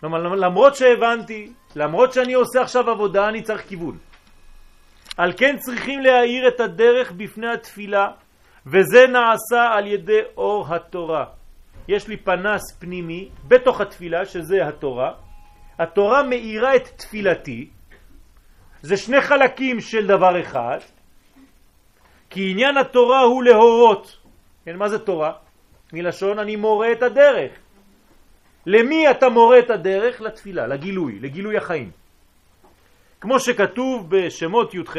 כלומר, למרות שהבנתי, למרות שאני עושה עכשיו עבודה, אני צריך כיוון. על כן צריכים להאיר את הדרך בפני התפילה, וזה נעשה על ידי אור התורה. יש לי פנס פנימי בתוך התפילה, שזה התורה. התורה מאירה את תפילתי. זה שני חלקים של דבר אחד, כי עניין התורה הוא להורות. כן, מה זה תורה? מלשון אני מורה את הדרך. למי אתה מורה את הדרך? לתפילה, לגילוי, לגילוי החיים. כמו שכתוב בשמות י"ח,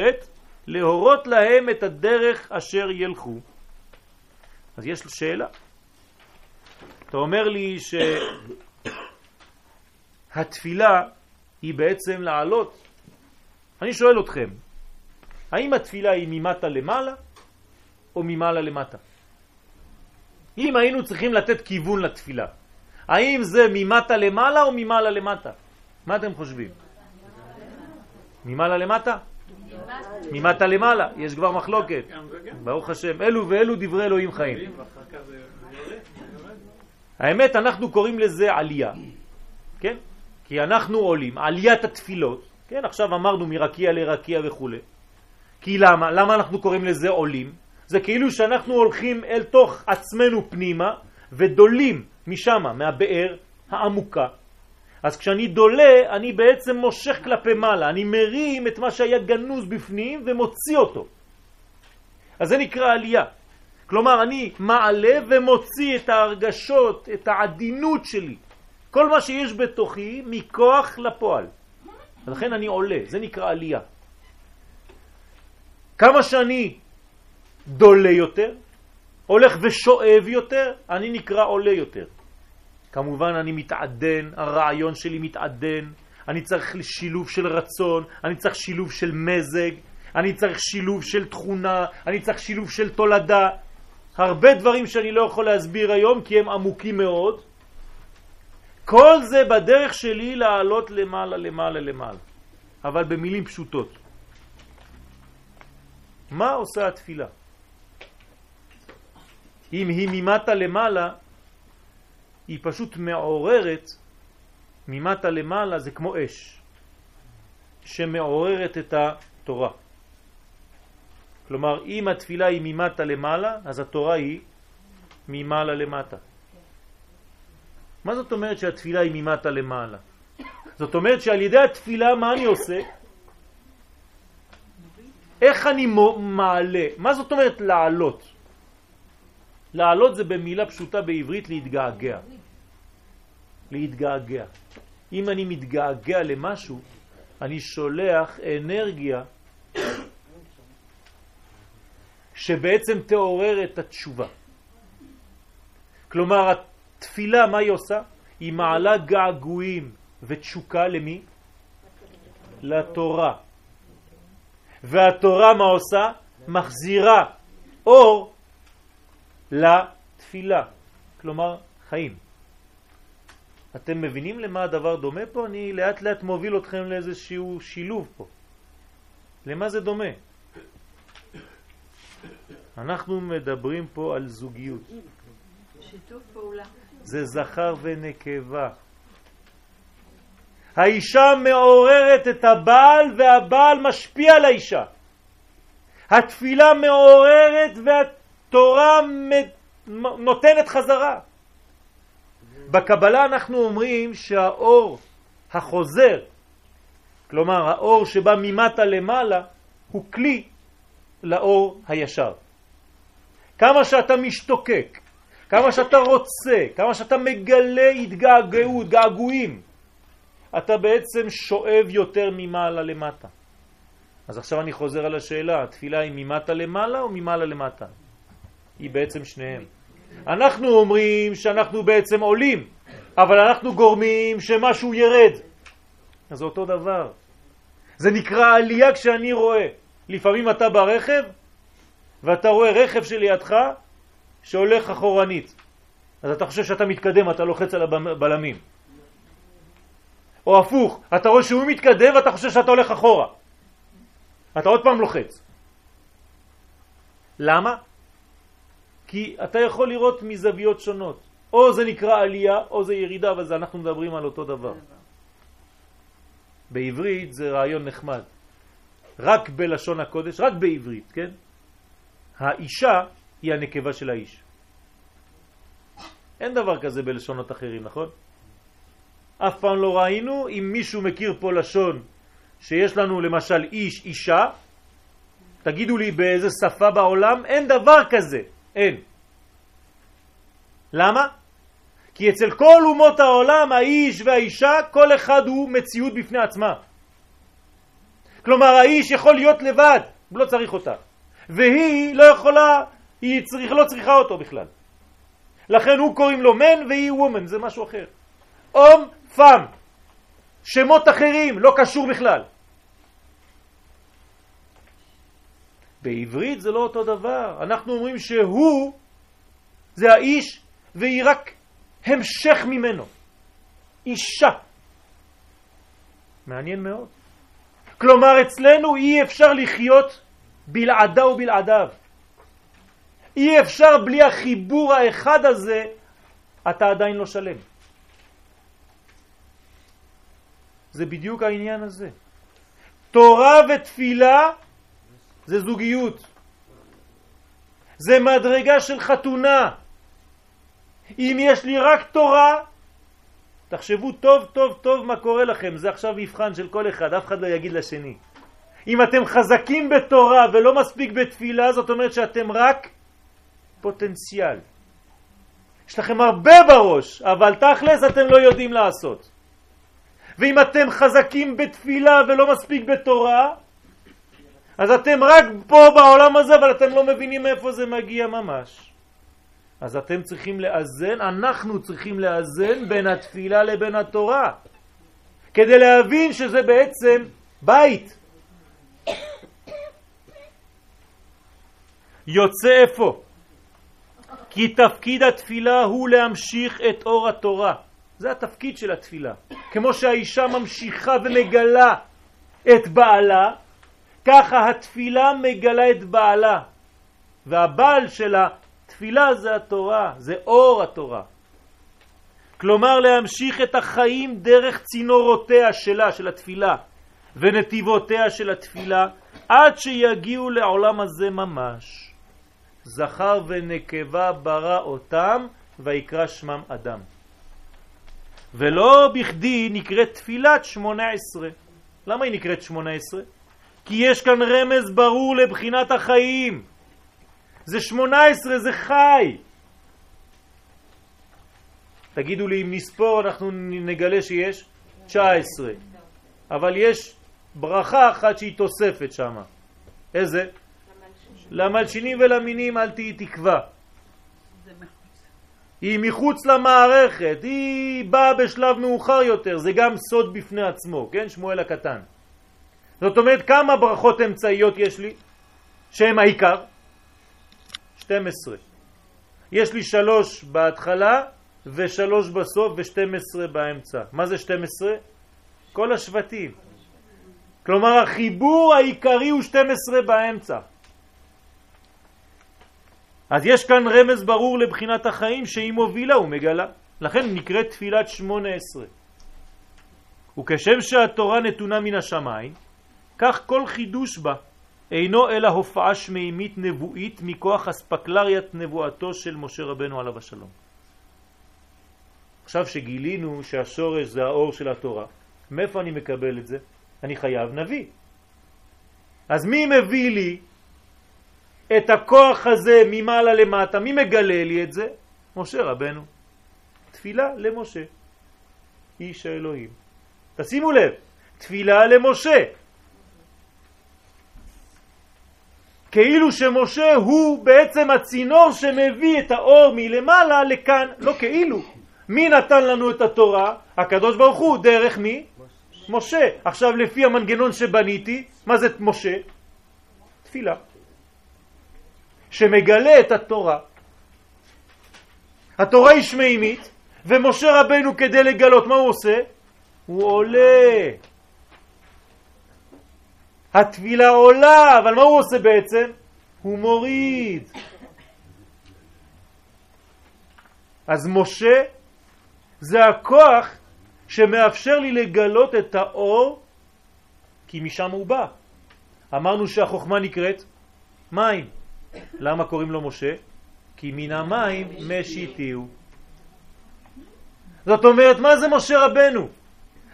להורות להם את הדרך אשר ילכו. אז יש שאלה. אתה אומר לי שהתפילה היא בעצם לעלות. אני שואל אתכם, האם התפילה היא ממטה למעלה או ממעלה למטה? אם היינו צריכים לתת כיוון לתפילה, האם זה ממטה למעלה או ממעלה למטה? מה אתם חושבים? ממעלה למטה? ממטה למעלה, יש כבר מחלוקת. ברוך השם, אלו ואלו דברי אלוהים חיים. האמת, אנחנו קוראים לזה עלייה, כן? כי אנחנו עולים, עליית התפילות, כן? עכשיו אמרנו מרקיע לרקיע וכו'. כי למה? למה אנחנו קוראים לזה עולים? זה כאילו שאנחנו הולכים אל תוך עצמנו פנימה ודולים משם, מהבאר העמוקה. אז כשאני דולה, אני בעצם מושך כלפי מעלה, אני מרים את מה שהיה גנוז בפנים ומוציא אותו. אז זה נקרא עלייה. כלומר, אני מעלה ומוציא את ההרגשות, את העדינות שלי, כל מה שיש בתוכי מכוח לפועל. לכן אני עולה, זה נקרא עלייה. כמה שאני דולה יותר, הולך ושואב יותר, אני נקרא עולה יותר. כמובן אני מתעדן, הרעיון שלי מתעדן, אני צריך שילוב של רצון, אני צריך שילוב של מזג, אני צריך שילוב של תכונה, אני צריך שילוב של תולדה. הרבה דברים שאני לא יכול להסביר היום כי הם עמוקים מאוד. כל זה בדרך שלי לעלות למעלה, למעלה, למעלה. אבל במילים פשוטות. מה עושה התפילה? אם היא ממטה למעלה, היא פשוט מעוררת, ממטה למעלה זה כמו אש, שמעוררת את התורה. כלומר, אם התפילה היא ממטה למעלה, אז התורה היא ממעלה למטה. מה זאת אומרת שהתפילה היא ממטה למעלה? זאת אומרת שעל ידי התפילה מה אני עושה? איך אני מעלה? מה זאת אומרת לעלות? לעלות זה במילה פשוטה בעברית להתגעגע. להתגעגע. אם אני מתגעגע למשהו, אני שולח אנרגיה שבעצם תעורר את התשובה. כלומר, התפילה, מה היא עושה? היא מעלה געגועים ותשוקה למי? לתורה. והתורה מה עושה? מחזירה אור לתפילה, כלומר חיים. אתם מבינים למה הדבר דומה פה? אני לאט לאט מוביל אתכם לאיזשהו שילוב פה. למה זה דומה? אנחנו מדברים פה על זוגיות. שיתוף פעולה. זה זכר ונקבה. האישה מעוררת את הבעל והבעל משפיע על האישה. התפילה מעוררת והתורה נותנת חזרה. בקבלה אנחנו אומרים שהאור החוזר, כלומר האור שבא ממטה למעלה, הוא כלי לאור הישר. כמה שאתה משתוקק, כמה שאתה רוצה, כמה שאתה מגלה התגעגעות, געגועים, אתה בעצם שואב יותר ממעלה למטה. אז עכשיו אני חוזר על השאלה, התפילה היא ממטה למעלה או ממעלה למטה? היא בעצם שניהם. אנחנו אומרים שאנחנו בעצם עולים, אבל אנחנו גורמים שמשהו ירד. אז זה אותו דבר. זה נקרא עלייה כשאני רואה. לפעמים אתה ברכב ואתה רואה רכב שלידך שהולך אחורנית. אז אתה חושב שאתה מתקדם, אתה לוחץ על הבלמים. או הפוך, אתה רואה שהוא מתקדם ואתה חושב שאתה הולך אחורה. אתה עוד פעם לוחץ. למה? כי אתה יכול לראות מזוויות שונות. או זה נקרא עלייה או זה ירידה, אבל אנחנו מדברים על אותו דבר. בעברית זה רעיון נחמד. רק בלשון הקודש, רק בעברית, כן? האישה היא הנקבה של האיש. אין דבר כזה בלשונות אחרים, נכון? אף פעם לא ראינו, אם מישהו מכיר פה לשון שיש לנו למשל איש, אישה, תגידו לי באיזה שפה בעולם, אין דבר כזה, אין. למה? כי אצל כל אומות העולם, האיש והאישה, כל אחד הוא מציאות בפני עצמה. כלומר, האיש יכול להיות לבד, הוא לא צריך אותה. והיא לא יכולה, היא צריך, לא צריכה אותו בכלל. לכן הוא קוראים לו מן והיא וומן, זה משהו אחר. אום, פאם, שמות אחרים, לא קשור בכלל. בעברית זה לא אותו דבר. אנחנו אומרים שהוא, זה האיש, והיא רק המשך ממנו. אישה. מעניין מאוד. כלומר, אצלנו אי אפשר לחיות בלעדה ובלעדיו. אי אפשר בלי החיבור האחד הזה, אתה עדיין לא שלם. זה בדיוק העניין הזה. תורה ותפילה זה זוגיות. זה מדרגה של חתונה. אם יש לי רק תורה, תחשבו טוב טוב טוב מה קורה לכם, זה עכשיו מבחן של כל אחד, אף אחד לא יגיד לשני. אם אתם חזקים בתורה ולא מספיק בתפילה, זאת אומרת שאתם רק פוטנציאל. יש לכם הרבה בראש, אבל תכלס אתם לא יודעים לעשות. ואם אתם חזקים בתפילה ולא מספיק בתורה, אז אתם רק פה בעולם הזה, אבל אתם לא מבינים מאיפה זה מגיע ממש. אז אתם צריכים לאזן, אנחנו צריכים לאזן בין התפילה לבין התורה, כדי להבין שזה בעצם בית. יוצא איפה? כי תפקיד התפילה הוא להמשיך את אור התורה. זה התפקיד של התפילה. כמו שהאישה ממשיכה ומגלה את בעלה, ככה התפילה מגלה את בעלה. והבעל של התפילה זה התורה, זה אור התורה. כלומר להמשיך את החיים דרך צינורותיה שלה, של התפילה, ונתיבותיה של התפילה, עד שיגיעו לעולם הזה ממש. זכר ונקבה ברא אותם, ויקרא שמם אדם. ולא בכדי נקראת תפילת שמונה עשרה. למה היא נקראת שמונה עשרה? כי יש כאן רמז ברור לבחינת החיים. זה שמונה עשרה, זה חי. תגידו לי, אם נספור אנחנו נגלה שיש 19. אבל יש ברכה אחת שהיא תוספת שם. איזה? למלשינים ולמינים אל תהי תקווה. היא מחוץ למערכת, היא באה בשלב מאוחר יותר, זה גם סוד בפני עצמו, כן? שמואל הקטן. זאת אומרת, כמה ברכות אמצעיות יש לי, שהן העיקר? 12. יש לי שלוש בהתחלה ושלוש בסוף ו-12 באמצע. מה זה 12? כל השבטים. כלומר, החיבור העיקרי הוא 12 באמצע. אז יש כאן רמז ברור לבחינת החיים שהיא מובילה ומגלה. לכן נקראת תפילת שמונה עשרה. וכשם שהתורה נתונה מן השמיים, כך כל חידוש בה אינו אלא הופעה שמימית נבואית מכוח אספקלריית נבואתו של משה רבנו עליו השלום. עכשיו שגילינו שהשורש זה האור של התורה, מאיפה אני מקבל את זה? אני חייב נביא. אז מי מביא לי את הכוח הזה ממעלה למטה, מי מגלה לי את זה? משה רבנו. תפילה למשה, איש האלוהים. תשימו לב, תפילה למשה. כאילו שמשה הוא בעצם הצינור שמביא את האור מלמעלה לכאן, לא כאילו. מי נתן לנו את התורה? הקדוש ברוך הוא, דרך מי? משה. עכשיו לפי המנגנון שבניתי, מה זה משה? תפילה. שמגלה את התורה. התורה היא שמימית, ומשה רבנו כדי לגלות, מה הוא עושה? הוא עולה. התפילה עולה, אבל מה הוא עושה בעצם? הוא מוריד. אז משה זה הכוח שמאפשר לי לגלות את האור, כי משם הוא בא. אמרנו שהחוכמה נקראת מים. למה קוראים לו משה? כי מן המים משיתיהו. זאת אומרת, מה זה משה רבנו?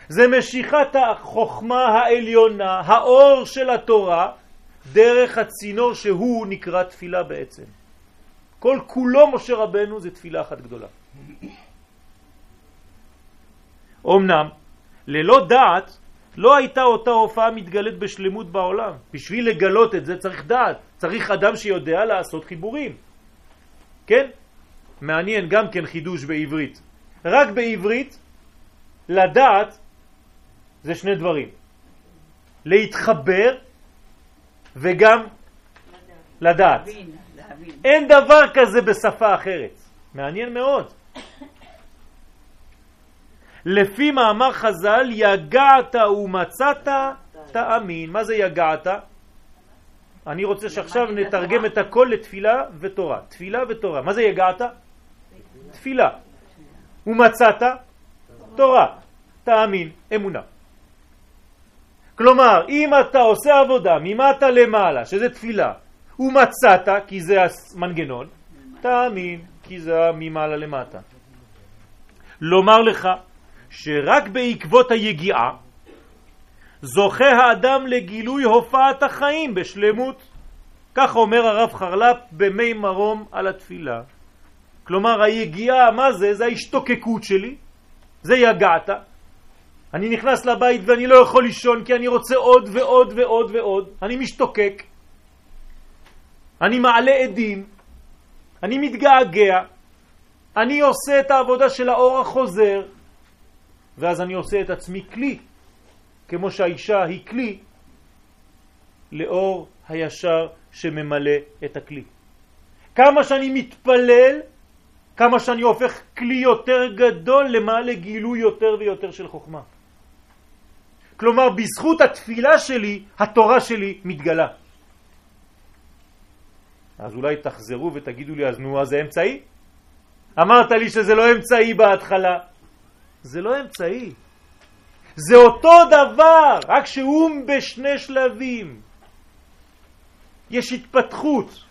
זה משיכת החוכמה העליונה, האור של התורה, דרך הצינור שהוא נקרא תפילה בעצם. כל כולו משה רבנו זה תפילה אחת גדולה. אמנם, ללא דעת, לא הייתה אותה הופעה מתגלית בשלמות בעולם. בשביל לגלות את זה צריך דעת, צריך אדם שיודע לעשות חיבורים. כן? מעניין גם כן חידוש בעברית. רק בעברית לדעת זה שני דברים. להתחבר וגם לדעת. אין דבר כזה בשפה אחרת. מעניין מאוד. לפי מאמר חז"ל, יגעת ומצאת תאמין. מה זה יגעת? אני רוצה שעכשיו נתרגם את הכל לתפילה ותורה. תפילה ותורה. מה זה יגעת? תפילה. ומצאת? תורה. תאמין, אמונה. כלומר, אם אתה עושה עבודה ממטה למעלה, שזה תפילה, ומצאת, כי זה המנגנון, תאמין, כי זה ממעלה למטה. לומר לך שרק בעקבות היגיעה זוכה האדם לגילוי הופעת החיים בשלמות. כך אומר הרב חרל"פ במי מרום על התפילה. כלומר היגיעה, מה זה? זה ההשתוקקות שלי, זה יגעת. אני נכנס לבית ואני לא יכול לישון כי אני רוצה עוד ועוד ועוד ועוד. אני משתוקק, אני מעלה עדים, אני מתגעגע, אני עושה את העבודה של האור החוזר, ואז אני עושה את עצמי כלי, כמו שהאישה היא כלי, לאור הישר שממלא את הכלי. כמה שאני מתפלל, כמה שאני הופך כלי יותר גדול למעלה גילוי יותר ויותר של חוכמה. כלומר, בזכות התפילה שלי, התורה שלי מתגלה. אז אולי תחזרו ותגידו לי, אז נו, אז זה אמצעי? אמרת לי שזה לא אמצעי בהתחלה. זה לא אמצעי. זה אותו דבר, רק שהוא בשני שלבים. יש התפתחות.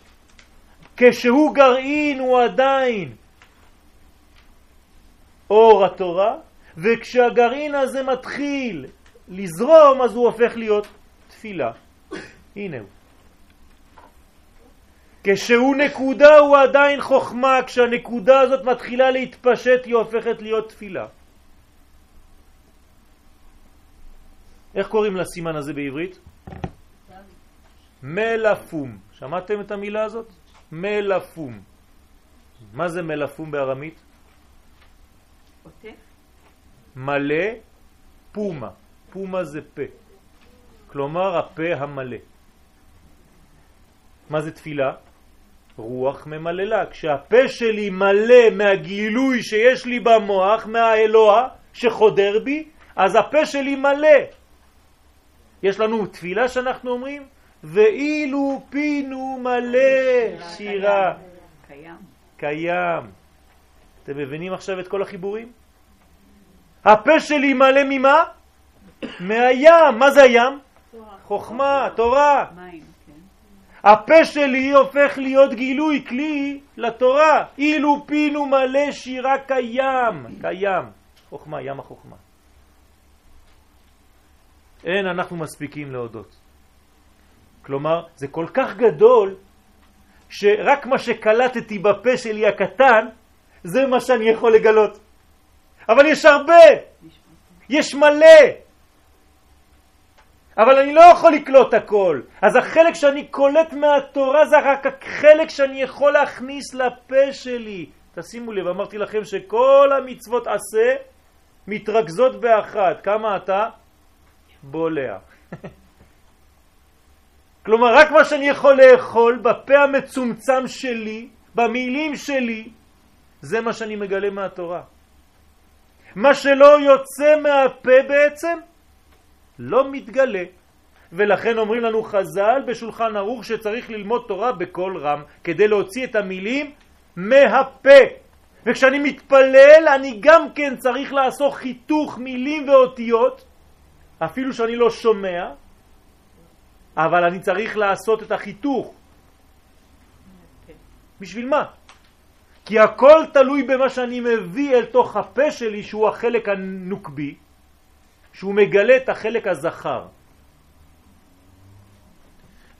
כשהוא גרעין הוא עדיין אור התורה, וכשהגרעין הזה מתחיל לזרום אז הוא הופך להיות תפילה. הנה הוא. כשהוא נקודה הוא עדיין חוכמה, כשהנקודה הזאת מתחילה להתפשט היא הופכת להיות תפילה. איך קוראים לסימן הזה בעברית? מלפום. שמעתם את המילה הזאת? מלפום. מה זה מלפום בארמית? מלא פומה. פומה זה פה. כלומר הפה המלא. מה זה תפילה? רוח ממללה. כשהפה שלי מלא מהגילוי שיש לי במוח, מהאלוה שחודר בי, אז הפה שלי מלא. יש לנו תפילה שאנחנו אומרים, ואילו פינו מלא שירה. קיים. קיים. אתם מבינים עכשיו את כל החיבורים? הפה שלי מלא ממה? מהים. מה זה הים? חוכמה, תורה. כן. הפה שלי הופך להיות גילוי, כלי לתורה. אילו פינו מלא שירה קיים. קיים. חוכמה, ים החוכמה. אין אנחנו מספיקים להודות. כלומר, זה כל כך גדול, שרק מה שקלטתי בפה שלי הקטן, זה מה שאני יכול לגלות. אבל יש הרבה, יש מלא. אבל אני לא יכול לקלוט הכל. אז החלק שאני קולט מהתורה זה רק החלק שאני יכול להכניס לפה שלי. תשימו לב, אמרתי לכם שכל המצוות עשה מתרכזות באחת. כמה אתה? בולע. כלומר, רק מה שאני יכול לאכול בפה המצומצם שלי, במילים שלי, זה מה שאני מגלה מהתורה. מה שלא יוצא מהפה בעצם, לא מתגלה. ולכן אומרים לנו חז"ל בשולחן ערוך שצריך ללמוד תורה בקול רם כדי להוציא את המילים מהפה. וכשאני מתפלל אני גם כן צריך לעשות חיתוך מילים ואותיות, אפילו שאני לא שומע, אבל אני צריך לעשות את החיתוך. בשביל מה? כי הכל תלוי במה שאני מביא אל תוך הפה שלי, שהוא החלק הנוקבי, שהוא מגלה את החלק הזכר.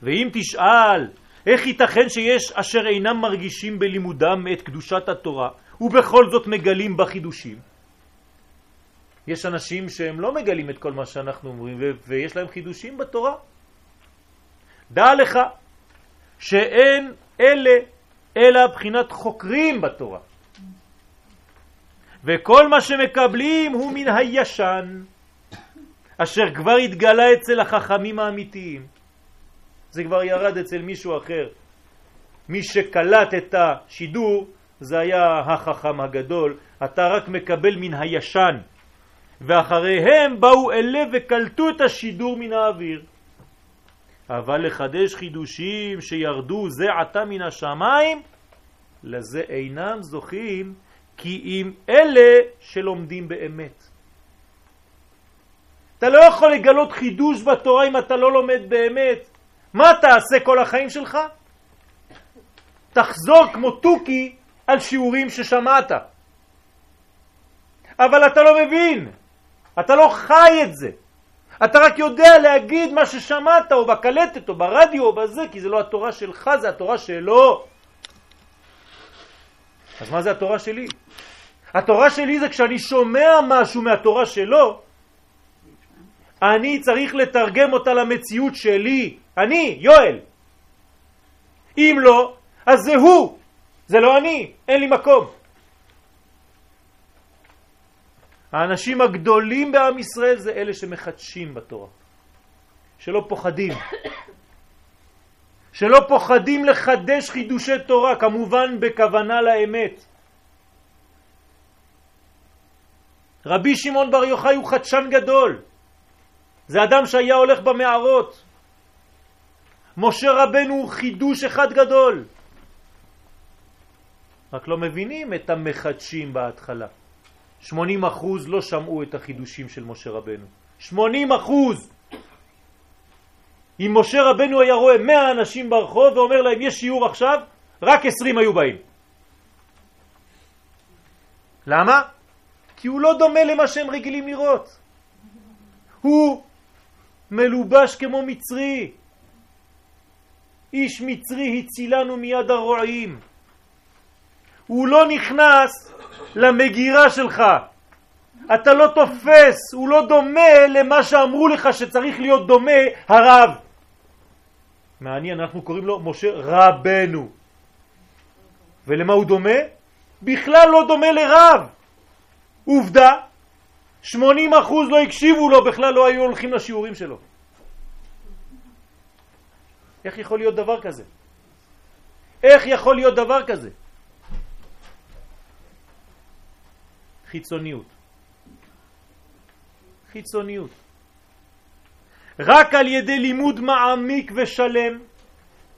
ואם תשאל, איך ייתכן שיש אשר אינם מרגישים בלימודם את קדושת התורה, ובכל זאת מגלים בחידושים? יש אנשים שהם לא מגלים את כל מה שאנחנו אומרים, ויש להם חידושים בתורה. דע לך שאין אלה אלא בחינת חוקרים בתורה. וכל מה שמקבלים הוא מן הישן, אשר כבר התגלה אצל החכמים האמיתיים. זה כבר ירד אצל מישהו אחר. מי שקלט את השידור זה היה החכם הגדול, אתה רק מקבל מן הישן. ואחריהם באו אלה וקלטו את השידור מן האוויר. אבל לחדש חידושים שירדו זה עתה מן השמיים, לזה אינם זוכים, כי אם אלה שלומדים באמת. אתה לא יכול לגלות חידוש בתורה אם אתה לא לומד באמת. מה תעשה כל החיים שלך? תחזור כמו תוכי על שיעורים ששמעת. אבל אתה לא מבין, אתה לא חי את זה. אתה רק יודע להגיד מה ששמעת או בקלטת או ברדיו או בזה, כי זה לא התורה שלך, זה התורה שלו. אז מה זה התורה שלי? התורה שלי זה כשאני שומע משהו מהתורה שלו, אני צריך לתרגם אותה למציאות שלי. אני, יואל. אם לא, אז זה הוא, זה לא אני, אין לי מקום. האנשים הגדולים בעם ישראל זה אלה שמחדשים בתורה, שלא פוחדים. שלא פוחדים לחדש חידושי תורה, כמובן בכוונה לאמת. רבי שמעון בר יוחאי הוא חדשן גדול. זה אדם שהיה הולך במערות. משה רבנו הוא חידוש אחד גדול. רק לא מבינים את המחדשים בהתחלה. 80 אחוז לא שמעו את החידושים של משה רבנו. 80 אחוז! אם משה רבנו היה רואה 100 אנשים ברחוב ואומר להם יש שיעור עכשיו, רק 20 היו באים. למה? כי הוא לא דומה למה שהם רגילים לראות. הוא מלובש כמו מצרי. איש מצרי הצילנו מיד הרועים. הוא לא נכנס למגירה שלך. אתה לא תופס, הוא לא דומה למה שאמרו לך שצריך להיות דומה הרב. מעניין, אנחנו קוראים לו משה רבנו. ולמה הוא דומה? בכלל לא דומה לרב. עובדה, 80% לא הקשיבו לו, בכלל לא היו הולכים לשיעורים שלו. איך יכול להיות דבר כזה? איך יכול להיות דבר כזה? חיצוניות. חיצוניות. רק על ידי לימוד מעמיק ושלם,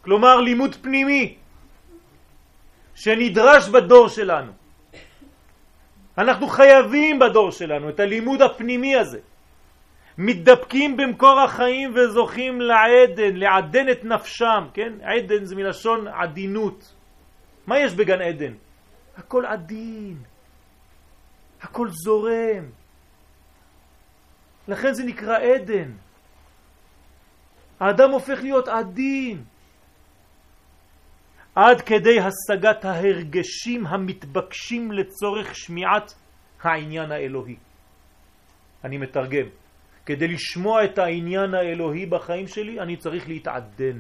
כלומר לימוד פנימי, שנדרש בדור שלנו. אנחנו חייבים בדור שלנו את הלימוד הפנימי הזה. מתדפקים במקור החיים וזוכים לעדן, לעדן את נפשם, כן? עדן זה מלשון עדינות. מה יש בגן עדן? הכל עדין, הכל זורם. לכן זה נקרא עדן. האדם הופך להיות עדין. עד כדי השגת ההרגשים המתבקשים לצורך שמיעת העניין האלוהי. אני מתרגם. כדי לשמוע את העניין האלוהי בחיים שלי, אני צריך להתעדן.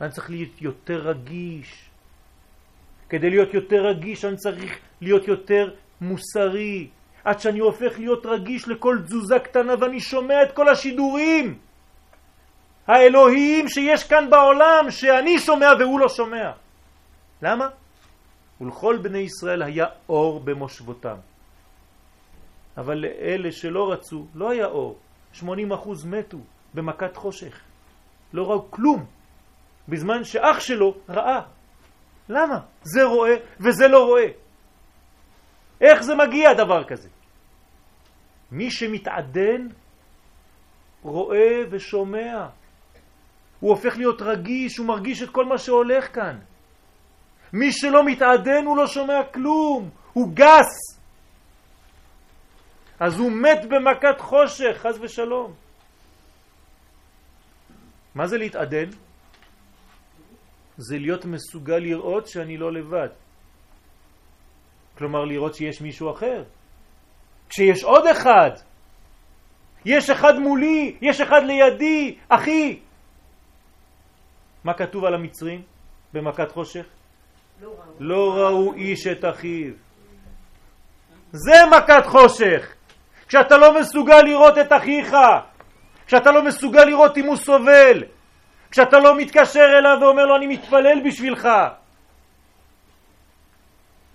אני צריך להיות יותר רגיש. כדי להיות יותר רגיש אני צריך להיות יותר מוסרי, עד שאני הופך להיות רגיש לכל תזוזה קטנה ואני שומע את כל השידורים האלוהיים שיש כאן בעולם, שאני שומע והוא לא שומע. למה? ולכל בני ישראל היה אור במושבותם. אבל לאלה שלא רצו, לא היה אור. 80% מתו במכת חושך. לא ראו כלום, בזמן שאח שלו ראה. למה? זה רואה וזה לא רואה. איך זה מגיע דבר כזה? מי שמתעדן רואה ושומע. הוא הופך להיות רגיש, הוא מרגיש את כל מה שהולך כאן. מי שלא מתעדן הוא לא שומע כלום, הוא גס. אז הוא מת במכת חושך, חז ושלום. מה זה להתעדן? זה להיות מסוגל לראות שאני לא לבד. כלומר לראות שיש מישהו אחר. כשיש עוד אחד, יש אחד מולי, יש אחד לידי, אחי. מה כתוב על המצרים במכת חושך? לא ראו, איש את אחיו. זה מכת חושך. כשאתה לא מסוגל לראות את אחיך, כשאתה לא מסוגל לראות אם הוא סובל, כשאתה לא מתקשר אליו ואומר לו אני מתפלל בשבילך,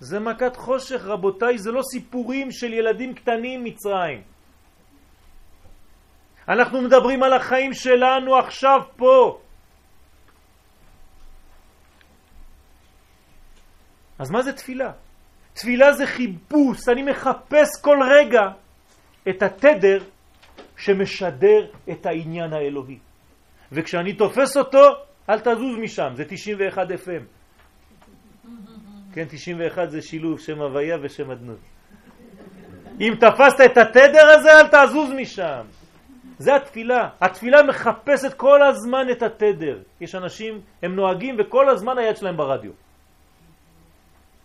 זה מכת חושך, רבותיי, זה לא סיפורים של ילדים קטנים מצרים. אנחנו מדברים על החיים שלנו עכשיו פה. אז מה זה תפילה? תפילה זה חיפוש, אני מחפש כל רגע את התדר שמשדר את העניין האלוהי. וכשאני תופס אותו, אל תזוז משם, זה 91 FM. כן, 91 זה שילוב שם הוויה ושם אדנות. אם תפסת את התדר הזה, אל תזוז משם. זה התפילה. התפילה מחפשת כל הזמן את התדר. יש אנשים, הם נוהגים וכל הזמן היד שלהם ברדיו.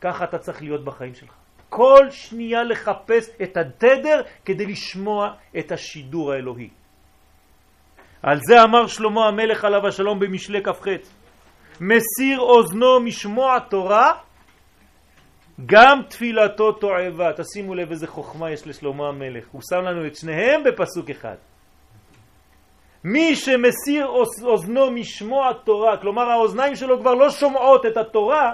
ככה אתה צריך להיות בחיים שלך. כל שנייה לחפש את התדר כדי לשמוע את השידור האלוהי. על זה אמר שלמה המלך עליו השלום במשלי כ"ח מסיר אוזנו משמוע תורה גם תפילתו תועבה. תשימו לב איזה חוכמה יש לשלמה המלך. הוא שם לנו את שניהם בפסוק אחד. מי שמסיר אוזנו משמוע תורה, כלומר האוזניים שלו כבר לא שומעות את התורה,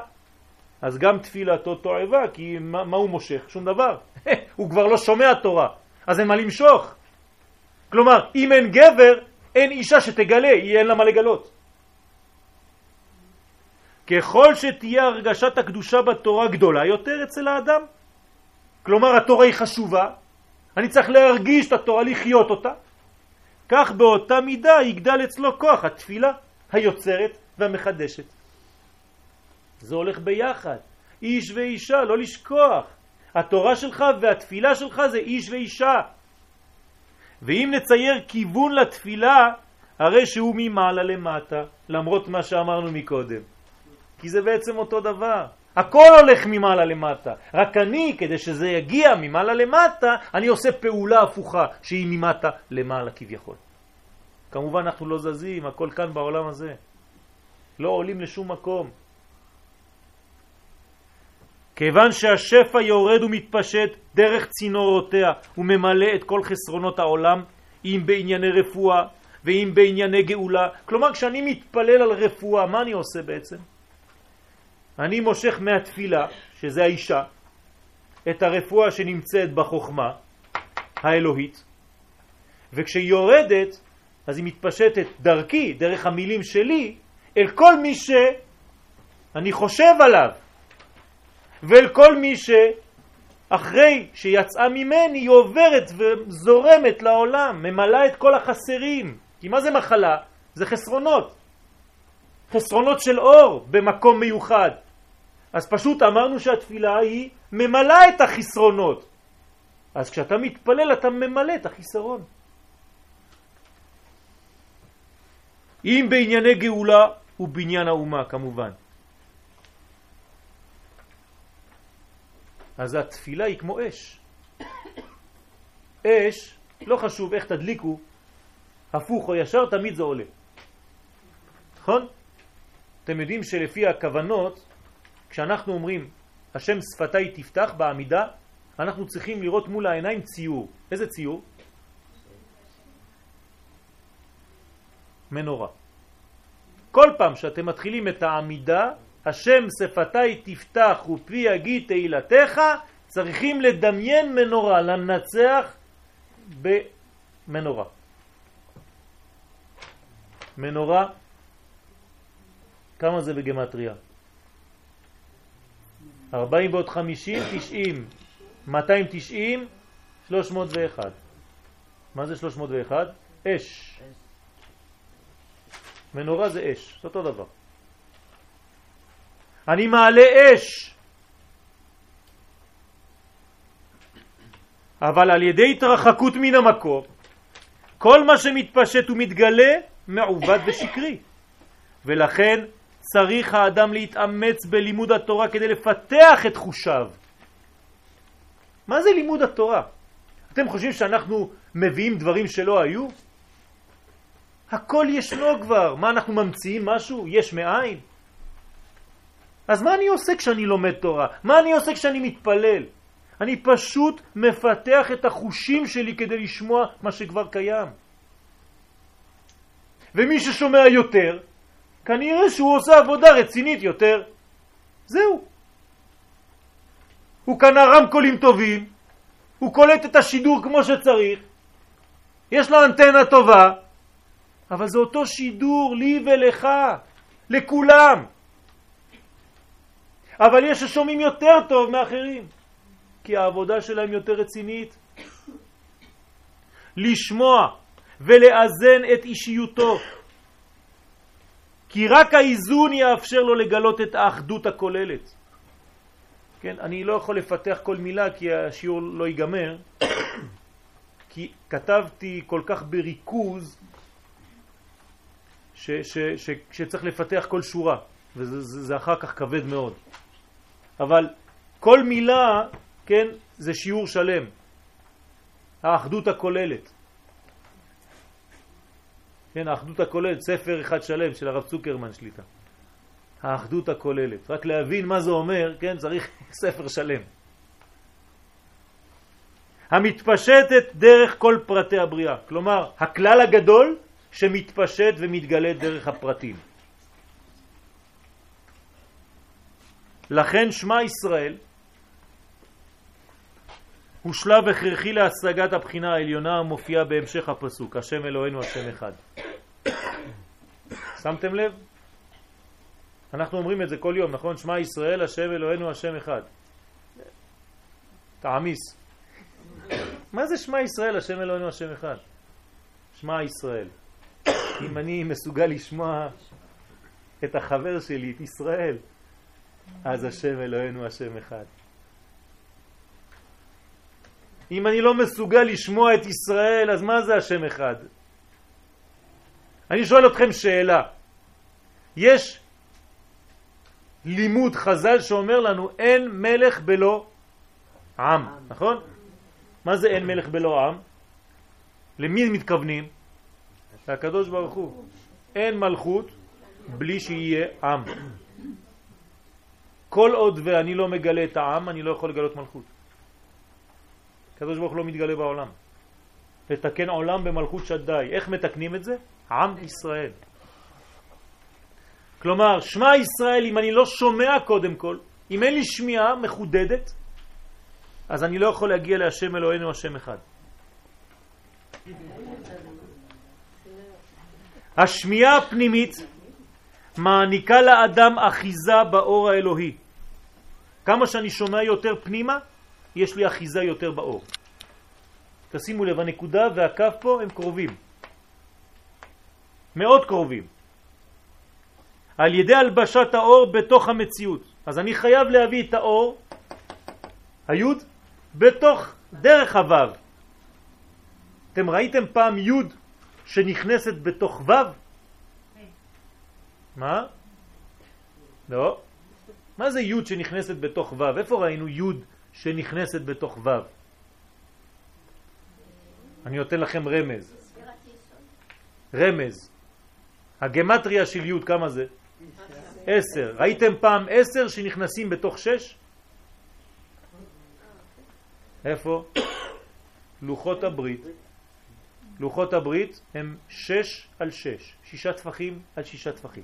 אז גם תפילתו תועבה, כי מה, מה הוא מושך? שום דבר. הוא כבר לא שומע תורה, אז אין מה למשוך. כלומר, אם אין גבר, אין אישה שתגלה, היא אין לה מה לגלות. ככל שתהיה הרגשת הקדושה בתורה גדולה יותר אצל האדם, כלומר התורה היא חשובה, אני צריך להרגיש את התורה, לחיות אותה, כך באותה מידה יגדל אצלו כוח התפילה היוצרת והמחדשת. זה הולך ביחד, איש ואישה, לא לשכוח. התורה שלך והתפילה שלך זה איש ואישה. ואם נצייר כיוון לתפילה, הרי שהוא ממעלה למטה, למרות מה שאמרנו מקודם. כי זה בעצם אותו דבר. הכל הולך ממעלה למטה. רק אני, כדי שזה יגיע ממעלה למטה, אני עושה פעולה הפוכה, שהיא ממטה למעלה כביכול. כמובן אנחנו לא זזים, הכל כאן בעולם הזה. לא עולים לשום מקום. כיוון שהשפע יורד ומתפשט דרך צינורותיה וממלא את כל חסרונות העולם, אם בענייני רפואה ואם בענייני גאולה. כלומר, כשאני מתפלל על רפואה, מה אני עושה בעצם? אני מושך מהתפילה, שזה האישה, את הרפואה שנמצאת בחוכמה האלוהית, וכשהיא יורדת, אז היא מתפשטת דרכי, דרך המילים שלי, אל כל מי שאני חושב עליו, ואל כל מי שאחרי שיצאה ממני היא עוברת וזורמת לעולם, ממלאה את כל החסרים. כי מה זה מחלה? זה חסרונות. חסרונות של אור במקום מיוחד. אז פשוט אמרנו שהתפילה היא ממלאה את החסרונות. אז כשאתה מתפלל אתה ממלא את החיסרון. אם בענייני גאולה ובניין האומה כמובן. אז התפילה היא כמו אש. אש, לא חשוב איך תדליקו, הפוך או ישר, תמיד זה עולה. נכון? אתם יודעים שלפי הכוונות כשאנחנו אומרים השם שפתיי תפתח בעמידה, אנחנו צריכים לראות מול העיניים ציור. איזה ציור? מנורה. כל פעם שאתם מתחילים את העמידה, השם שפתיי תפתח ופי יגיד תהילתך, צריכים לדמיין מנורה, לנצח במנורה. מנורה, כמה זה בגמטריה? 40 ועוד 50, 90, 290, 301. מה זה 301? אש. מנורה זה אש, זה אותו דבר. אני מעלה אש, אבל על ידי התרחקות מן המקור, כל מה שמתפשט ומתגלה מעובד ושקרי. ולכן צריך האדם להתאמץ בלימוד התורה כדי לפתח את חושיו. מה זה לימוד התורה? אתם חושבים שאנחנו מביאים דברים שלא היו? הכל ישנו כבר. מה, אנחנו ממציאים משהו? יש מאין? אז מה אני עושה כשאני לומד תורה? מה אני עושה כשאני מתפלל? אני פשוט מפתח את החושים שלי כדי לשמוע מה שכבר קיים. ומי ששומע יותר, כנראה שהוא עושה עבודה רצינית יותר. זהו. הוא קנה רמקולים טובים, הוא קולט את השידור כמו שצריך, יש לו אנטנה טובה, אבל זה אותו שידור לי ולך, לכולם. אבל יש ששומעים יותר טוב מאחרים, כי העבודה שלהם יותר רצינית. לשמוע ולאזן את אישיותו, כי רק האיזון יאפשר לו לגלות את האחדות הכוללת. כן, אני לא יכול לפתח כל מילה כי השיעור לא ייגמר, כי כתבתי כל כך בריכוז ש, ש, ש, שצריך לפתח כל שורה, וזה זה, זה אחר כך כבד מאוד. אבל כל מילה, כן, זה שיעור שלם. האחדות הכוללת. כן, האחדות הכוללת, ספר אחד שלם של הרב צוקרמן שליטה. האחדות הכוללת. רק להבין מה זה אומר, כן, צריך ספר שלם. המתפשטת דרך כל פרטי הבריאה. כלומר, הכלל הגדול שמתפשט ומתגלה דרך הפרטים. לכן שמה ישראל הוא שלב הכרחי להשגת הבחינה העליונה המופיעה בהמשך הפסוק, השם אלוהינו השם אחד. שמתם לב? אנחנו אומרים את זה כל יום, נכון? שמע ישראל, השם אלוהינו השם אחד. תעמיס. מה זה שמע ישראל, השם אלוהינו השם אחד? שמע ישראל. אם אני מסוגל לשמוע את החבר שלי, את ישראל, אז השם אלוהינו השם אחד. אם אני לא מסוגל לשמוע את ישראל, אז מה זה השם אחד? אני שואל אתכם שאלה. יש לימוד חז"ל שאומר לנו אין מלך בלא עם, נכון? מה זה אין מלך בלא עם? למי מתכוונים? לקדוש ברוך הוא. אין מלכות בלי שיהיה עם. כל עוד ואני לא מגלה את העם, אני לא יכול לגלות מלכות. הקדוש ברוך לא מתגלה בעולם. לתקן עולם במלכות שדי. איך מתקנים את זה? עם ישראל. כלומר, שמע ישראל, אם אני לא שומע קודם כל, אם אין לי שמיעה מחודדת, אז אני לא יכול להגיע להשם אלוהינו השם אחד. השמיעה הפנימית מעניקה לאדם אחיזה באור האלוהי. כמה שאני שומע יותר פנימה, יש לי אחיזה יותר באור. תשימו לב, הנקודה והקו פה הם קרובים. מאוד קרובים. על ידי הלבשת האור בתוך המציאות. אז אני חייב להביא את האור, היוד, בתוך דרך הוו. אתם ראיתם פעם יוד שנכנסת בתוך וו? מה? לא. מה זה יוד שנכנסת בתוך וו? איפה ראינו יוד שנכנסת בתוך ו'. אני נותן לכם רמז. רמז. הגמטריה של י' כמה זה? עשר. ראיתם פעם עשר שנכנסים בתוך שש? איפה? לוחות הברית. לוחות הברית הם שש על שש, שישה טפחים על שישה טפחים.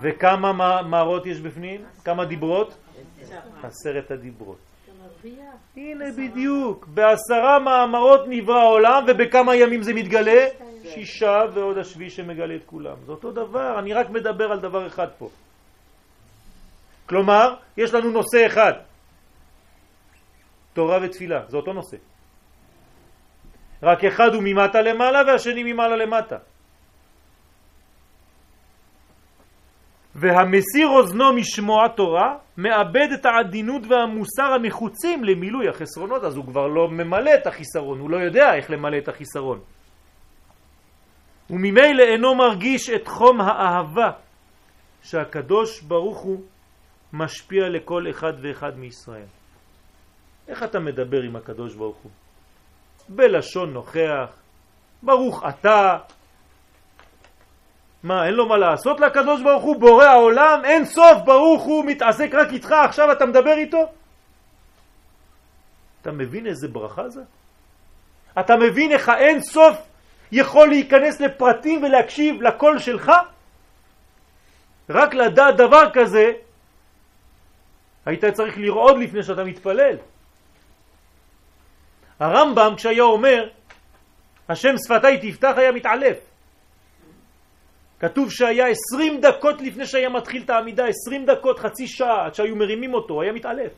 וכמה מערות יש בפנים? כמה דיברות? עשרת הדיברות. הנה בדיוק, בעשרה מאמרות נברא העולם ובכמה ימים זה מתגלה? שישה ועוד השביעי שמגלה את כולם. זה אותו דבר, אני רק מדבר על דבר אחד פה. כלומר, יש לנו נושא אחד, תורה ותפילה, זה אותו נושא. רק אחד הוא ממטה למעלה והשני ממעלה למטה. והמסיר אוזנו משמוע תורה מאבד את העדינות והמוסר הנחוצים למילוי החסרונות, אז הוא כבר לא ממלא את החיסרון, הוא לא יודע איך למלא את החיסרון. וממילא אינו מרגיש את חום האהבה שהקדוש ברוך הוא משפיע לכל אחד ואחד מישראל. איך אתה מדבר עם הקדוש ברוך הוא? בלשון נוכח, ברוך אתה. מה, אין לו מה לעשות לקדוש ברוך הוא? בורא העולם, אין סוף, ברוך הוא מתעסק רק איתך, עכשיו אתה מדבר איתו? אתה מבין איזה ברכה זה? אתה מבין איך האין סוף יכול להיכנס לפרטים ולהקשיב לקול שלך? רק לדעת דבר כזה, היית צריך לרעוד לפני שאתה מתפלל. הרמב"ם כשהיה אומר השם שפתיי תפתח היה מתעלף. כתוב שהיה עשרים דקות לפני שהיה מתחיל את העמידה, עשרים דקות, חצי שעה, עד שהיו מרימים אותו, היה מתעלף.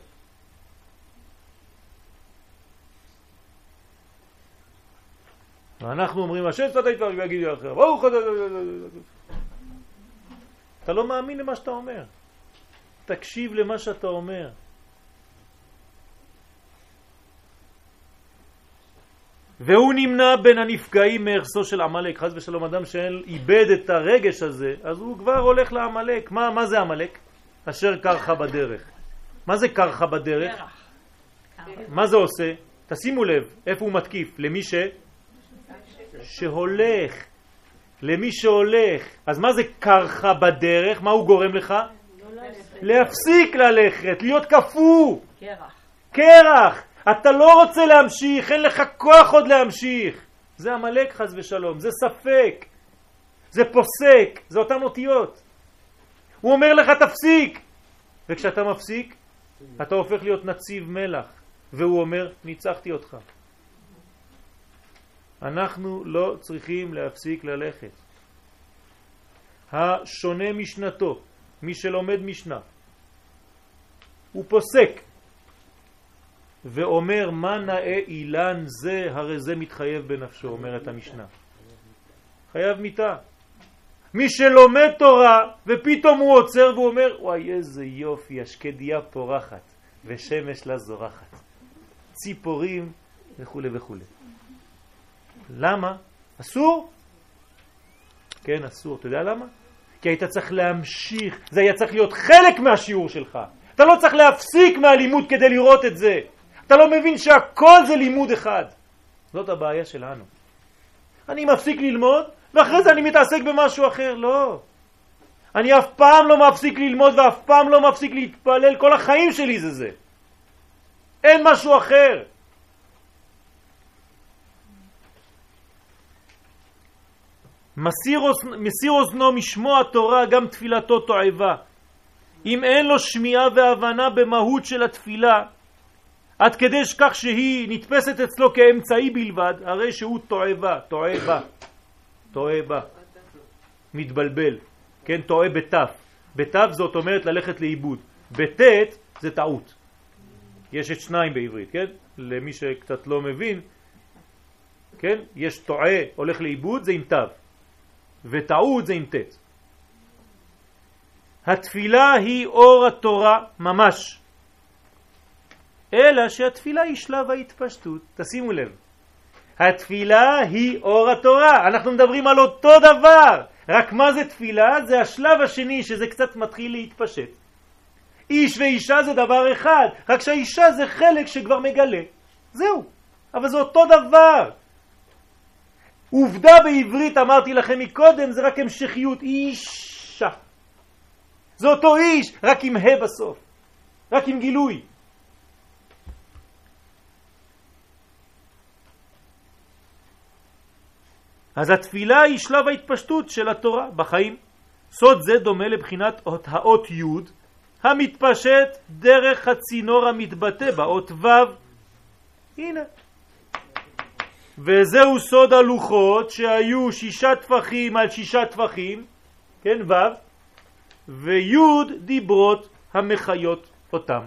ואנחנו אומרים, השם שפתיי תפתח ויגיד אחר, ברוך אתה לא מאמין למה שאתה אומר. תקשיב למה שאתה אומר. והוא נמנע בין הנפגעים מארסו של עמלק. חז ושלום אדם שאיבד את הרגש הזה, אז הוא כבר הולך לעמלק. מה, מה זה עמלק? אשר קרח בדרך. מה זה קרח בדרך? מה זה עושה? תשימו לב, איפה הוא מתקיף? למי ש... שהולך. למי שהולך. אז מה זה קרחה בדרך? מה הוא גורם לך? להפסיק ללכת, להיות כפו. קרח. קרח. אתה לא רוצה להמשיך, אין לך כוח עוד להמשיך. זה המלאק חז ושלום, זה ספק, זה פוסק, זה אותן אותיות. הוא אומר לך תפסיק, וכשאתה מפסיק, אתה הופך להיות נציב מלח, והוא אומר ניצחתי אותך. אנחנו לא צריכים להפסיק ללכת. השונה משנתו, מי שלומד משנה, הוא פוסק ואומר מה נאה אילן זה, הרי זה מתחייב בנפשו, אומרת המשנה. חייב מיטה. מי שלומד תורה ופתאום הוא עוצר והוא אומר, וואי איזה יופי, השקדיה פורחת ושמש לה זורחת. ציפורים וכו' וכו'. למה? אסור? כן, אסור. אתה יודע למה? כי היית צריך להמשיך, זה היה צריך להיות חלק מהשיעור שלך. אתה לא צריך להפסיק מהלימוד כדי לראות את זה. אתה לא מבין שהכל זה לימוד אחד. זאת הבעיה שלנו. אני מפסיק ללמוד, ואחרי זה אני מתעסק במשהו אחר. לא. אני אף פעם לא מפסיק ללמוד ואף פעם לא מפסיק להתפלל, כל החיים שלי זה זה. אין משהו אחר. מסיר, מסיר אוזנו משמוע תורה, גם תפילתו תועבה. אם אין לו שמיעה והבנה במהות של התפילה, עד כדי כך שהיא נתפסת אצלו כאמצעי בלבד, הרי שהוא טועה בה, טועה בה, טועה בה, מתבלבל, כן, טועה בתף. בתף זאת אומרת ללכת לאיבוד, בטית זה טעות. יש את שניים בעברית, כן? למי שקצת לא מבין, כן? יש טועה, הולך לאיבוד, זה עם תו, וטעות זה עם טית. התפילה היא אור התורה ממש. אלא שהתפילה היא שלב ההתפשטות. תשימו לב, התפילה היא אור התורה, אנחנו מדברים על אותו דבר, רק מה זה תפילה? זה השלב השני שזה קצת מתחיל להתפשט. איש ואישה זה דבר אחד, רק שהאישה זה חלק שכבר מגלה. זהו. אבל זה אותו דבר. עובדה בעברית, אמרתי לכם מקודם, זה רק המשכיות. אישה. זה אותו איש, רק עם ה' בסוף. רק עם גילוי. אז התפילה היא שלב ההתפשטות של התורה בחיים. סוד זה דומה לבחינת האות י' המתפשט דרך הצינור המתבטא באות ו'. הנה. וזהו סוד הלוחות שהיו שישה טפחים על שישה טפחים, כן, ו', וי' דיברות המחיות אותם.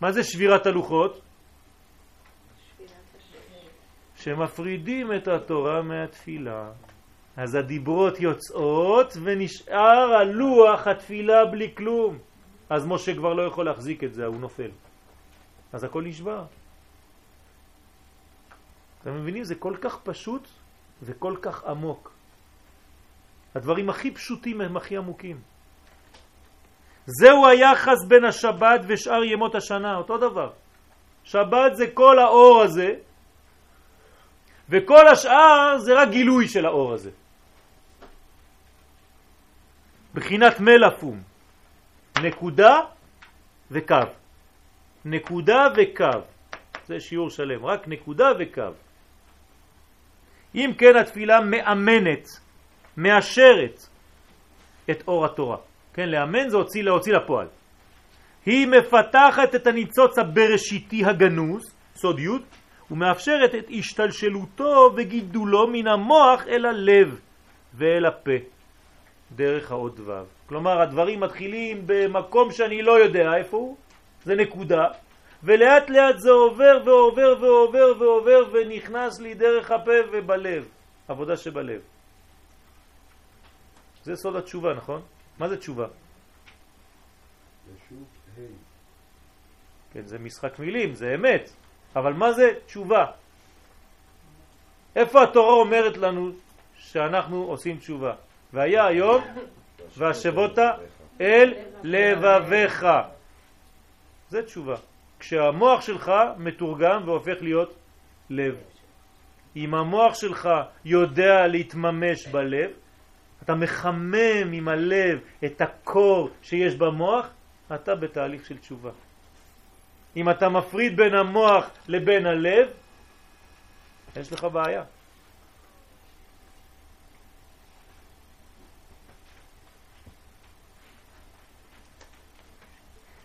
מה זה שבירת הלוחות? שמפרידים את התורה מהתפילה. אז הדיברות יוצאות ונשאר הלוח התפילה בלי כלום. אז משה כבר לא יכול להחזיק את זה, הוא נופל. אז הכל נשבר. אתם מבינים? זה כל כך פשוט וכל כך עמוק. הדברים הכי פשוטים הם הכי עמוקים. זהו היחס בין השבת ושאר ימות השנה, אותו דבר. שבת זה כל האור הזה, וכל השאר זה רק גילוי של האור הזה. בחינת מלאפום, נקודה וקו. נקודה וקו. זה שיעור שלם, רק נקודה וקו. אם כן התפילה מאמנת, מאשרת את אור התורה. כן, לאמן זה הוציא, להוציא לפועל. היא מפתחת את הניצוץ הבראשיתי הגנוז, סוד י', ומאפשרת את השתלשלותו וגידולו מן המוח אל הלב ואל הפה, דרך האות ו'. כלומר, הדברים מתחילים במקום שאני לא יודע איפה הוא, זה נקודה, ולאט לאט זה עובר ועובר ועובר ועובר ונכנס לי דרך הפה ובלב, עבודה שבלב. זה סוד התשובה, נכון? מה זה תשובה? כן, זה משחק מילים, זה אמת, אבל מה זה תשובה? איפה התורה אומרת לנו שאנחנו עושים תשובה? והיה היום והשבות אל לבביך. זה תשובה. כשהמוח שלך מתורגם והופך להיות לב. אם המוח שלך יודע להתממש בלב, אתה מחמם עם הלב את הקור שיש במוח, אתה בתהליך של תשובה. אם אתה מפריד בין המוח לבין הלב, יש לך בעיה.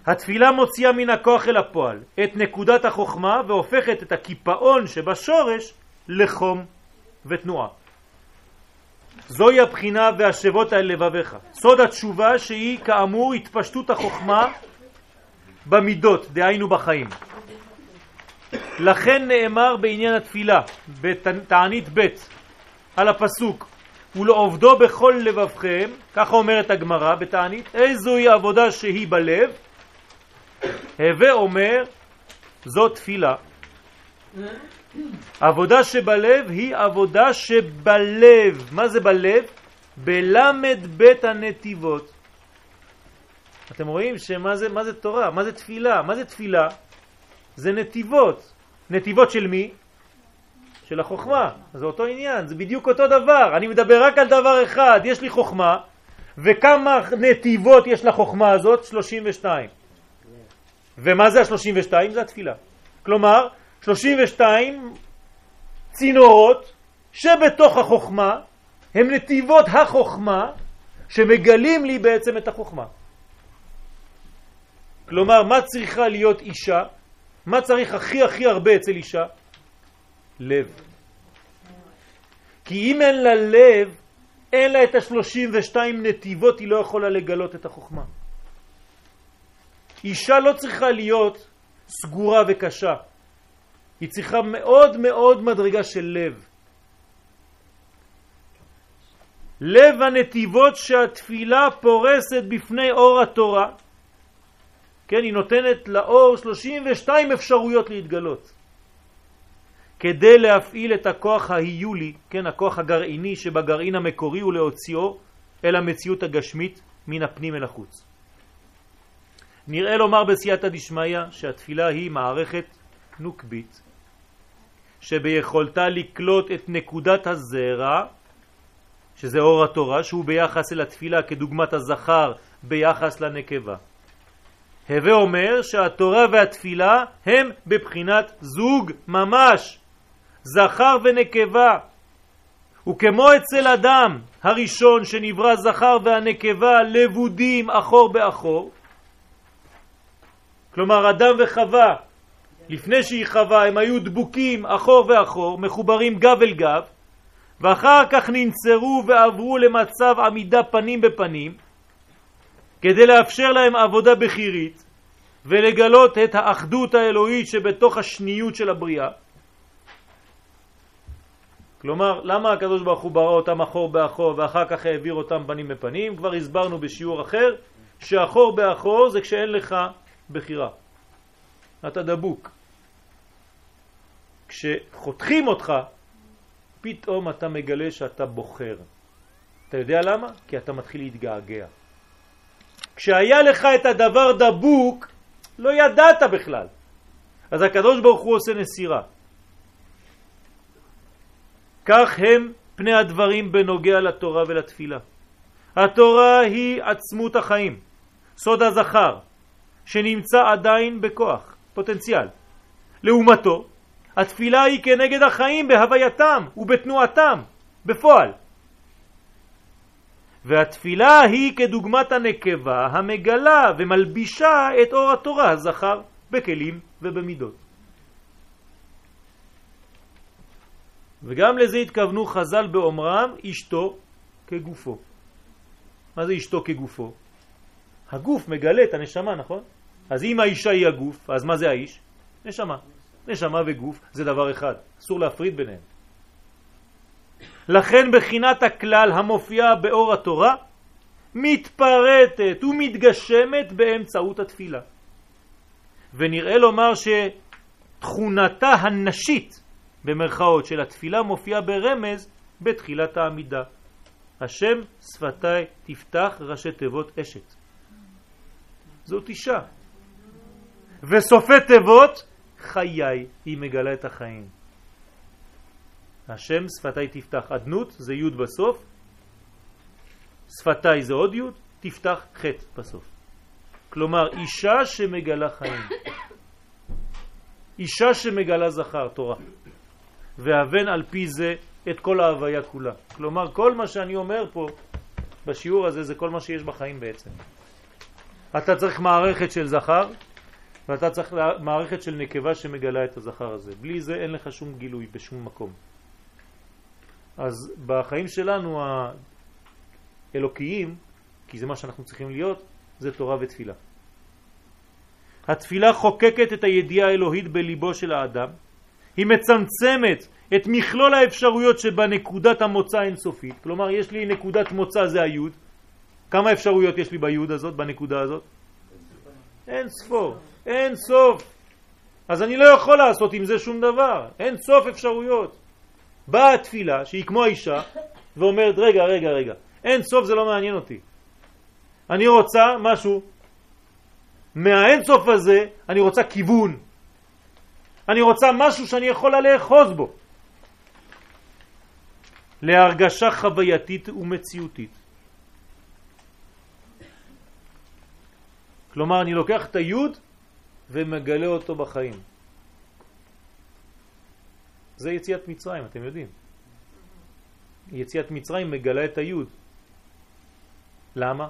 התפילה מוציאה מן הכוח אל הפועל את נקודת החוכמה והופכת את הקיפאון שבשורש לחום ותנועה. זוהי הבחינה והשבות על לבביך. סוד התשובה שהיא כאמור התפשטות החוכמה במידות, דהיינו בחיים. לכן נאמר בעניין התפילה, בתענית ב' על הפסוק ולעובדו בכל לבבכם, ככה אומרת הגמרא בתענית, איזוהי עבודה שהיא בלב, הווה אומר, זאת תפילה. עבודה שבלב היא עבודה שבלב. מה זה בלב? בלמד בית הנתיבות. אתם רואים שמה זה, מה זה תורה? מה זה תפילה? מה זה תפילה? זה נתיבות. נתיבות של מי? של החוכמה. זה אותו עניין, זה בדיוק אותו דבר. אני מדבר רק על דבר אחד, יש לי חוכמה, וכמה נתיבות יש לחוכמה הזאת? 32. ומה זה ה-32? זה התפילה. כלומר, 32 צינורות שבתוך החוכמה הם נתיבות החוכמה שמגלים לי בעצם את החוכמה. כלומר, מה צריכה להיות אישה? מה צריך הכי הכי הרבה אצל אישה? לב. כי אם אין לה לב, אין לה את ה-32 נתיבות, היא לא יכולה לגלות את החוכמה. אישה לא צריכה להיות סגורה וקשה. היא צריכה מאוד מאוד מדרגה של לב. לב הנתיבות שהתפילה פורסת בפני אור התורה. כן, היא נותנת לאור 32 אפשרויות להתגלות. כדי להפעיל את הכוח ההיולי, כן, הכוח הגרעיני שבגרעין המקורי ולהוציאו אל המציאות הגשמית מן הפנים אל החוץ. נראה לומר בסייעתא דשמיא שהתפילה היא מערכת נוקבית שביכולתה לקלוט את נקודת הזרע, שזה אור התורה, שהוא ביחס אל התפילה כדוגמת הזכר ביחס לנקבה. הווה אומר שהתורה והתפילה הם בבחינת זוג ממש, זכר ונקבה. וכמו אצל אדם הראשון שנברא זכר והנקבה לבודים אחור באחור, כלומר אדם וחווה לפני שהיא חווה הם היו דבוקים אחור ואחור, מחוברים גב אל גב, ואחר כך ננצרו ועברו למצב עמידה פנים בפנים, כדי לאפשר להם עבודה בחירית ולגלות את האחדות האלוהית שבתוך השניות של הבריאה. כלומר, למה הקדוש ברוך הוא ברא אותם אחור באחור ואחר כך העביר אותם פנים בפנים? כבר הסברנו בשיעור אחר שאחור באחור זה כשאין לך בחירה. אתה דבוק. כשחותכים אותך, פתאום אתה מגלה שאתה בוחר. אתה יודע למה? כי אתה מתחיל להתגעגע. כשהיה לך את הדבר דבוק, לא ידעת בכלל. אז הקדוש ברוך הוא עושה נסירה. כך הם פני הדברים בנוגע לתורה ולתפילה. התורה היא עצמות החיים, סוד הזכר, שנמצא עדיין בכוח, פוטנציאל. לעומתו, התפילה היא כנגד החיים בהווייתם ובתנועתם, בפועל. והתפילה היא כדוגמת הנקבה המגלה ומלבישה את אור התורה הזכר בכלים ובמידות. וגם לזה התכוונו חז"ל באומרם אשתו כגופו. מה זה אשתו כגופו? הגוף מגלה את הנשמה, נכון? אז אם האישה היא הגוף, אז מה זה האיש? נשמה. נשמה וגוף זה דבר אחד, אסור להפריד ביניהם. לכן בחינת הכלל המופיע באור התורה מתפרטת ומתגשמת באמצעות התפילה. ונראה לומר שתכונתה הנשית במרכאות של התפילה מופיעה ברמז בתחילת העמידה. השם שפתיי תפתח ראשי תיבות אשת. זאת אישה. וסופי תיבות חיי, היא מגלה את החיים. השם שפתיי תפתח, אדנות זה י' בסוף, שפתיי זה עוד י', תפתח ח' בסוף. כלומר, אישה שמגלה חיים. אישה שמגלה זכר, תורה. והבן על פי זה את כל ההוויה כולה. כלומר, כל מה שאני אומר פה בשיעור הזה זה כל מה שיש בחיים בעצם. אתה צריך מערכת של זכר, ואתה צריך מערכת של נקבה שמגלה את הזכר הזה. בלי זה אין לך שום גילוי בשום מקום. אז בחיים שלנו האלוקיים, כי זה מה שאנחנו צריכים להיות, זה תורה ותפילה. התפילה חוקקת את הידיעה האלוהית בליבו של האדם, היא מצמצמת את מכלול האפשרויות שבנקודת המוצא אינסופית, כלומר יש לי נקודת מוצא זה היוד, כמה אפשרויות יש לי ביוד הזאת, בנקודה הזאת? אין ספור. אין סוף. אז אני לא יכול לעשות עם זה שום דבר, אין סוף אפשרויות. באה התפילה, שהיא כמו האישה, ואומרת, רגע, רגע, רגע, אין סוף זה לא מעניין אותי. אני רוצה משהו, מהאין סוף הזה אני רוצה כיוון. אני רוצה משהו שאני יכולה לאחוז בו. להרגשה חווייתית ומציאותית. כלומר, אני לוקח את היוד ומגלה אותו בחיים. זה יציאת מצרים, אתם יודעים. יציאת מצרים מגלה את היוד. למה?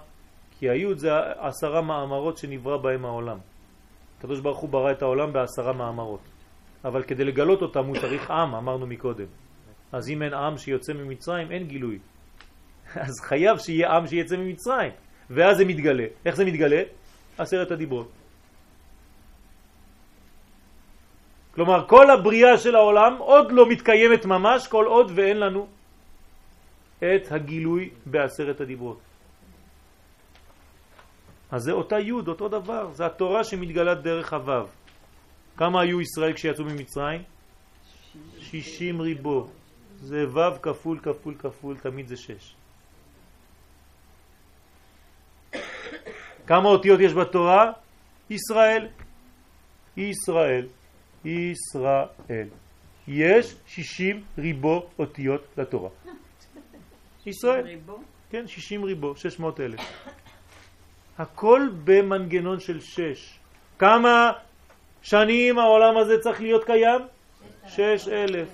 כי היוד זה עשרה מאמרות שנברא בהם העולם. הקדוש ברוך הוא ברא את העולם בעשרה מאמרות. אבל כדי לגלות אותם הוא צריך עם, אמרנו מקודם. אז אם אין עם שיוצא ממצרים, אין גילוי. אז חייב שיהיה עם שיצא ממצרים. ואז זה מתגלה. איך זה מתגלה? עשרת הדיברות. כלומר, כל הבריאה של העולם עוד לא מתקיימת ממש כל עוד ואין לנו את הגילוי בעשרת הדיברות. אז זה אותה י', אותו דבר, זה התורה שמתגלת דרך הוו. כמה היו ישראל כשיצאו ממצרים? שישים ריבו. זה ו' כפול כפול כפול, תמיד זה שש. כמה אותיות יש בתורה? ישראל. ישראל. ישראל. יש 60 ריבו אותיות לתורה. ישראל. ריבו? כן, 60 ריבו, 600 אלף. הכל במנגנון של 6. כמה שנים העולם הזה צריך להיות קיים? 6 אלף.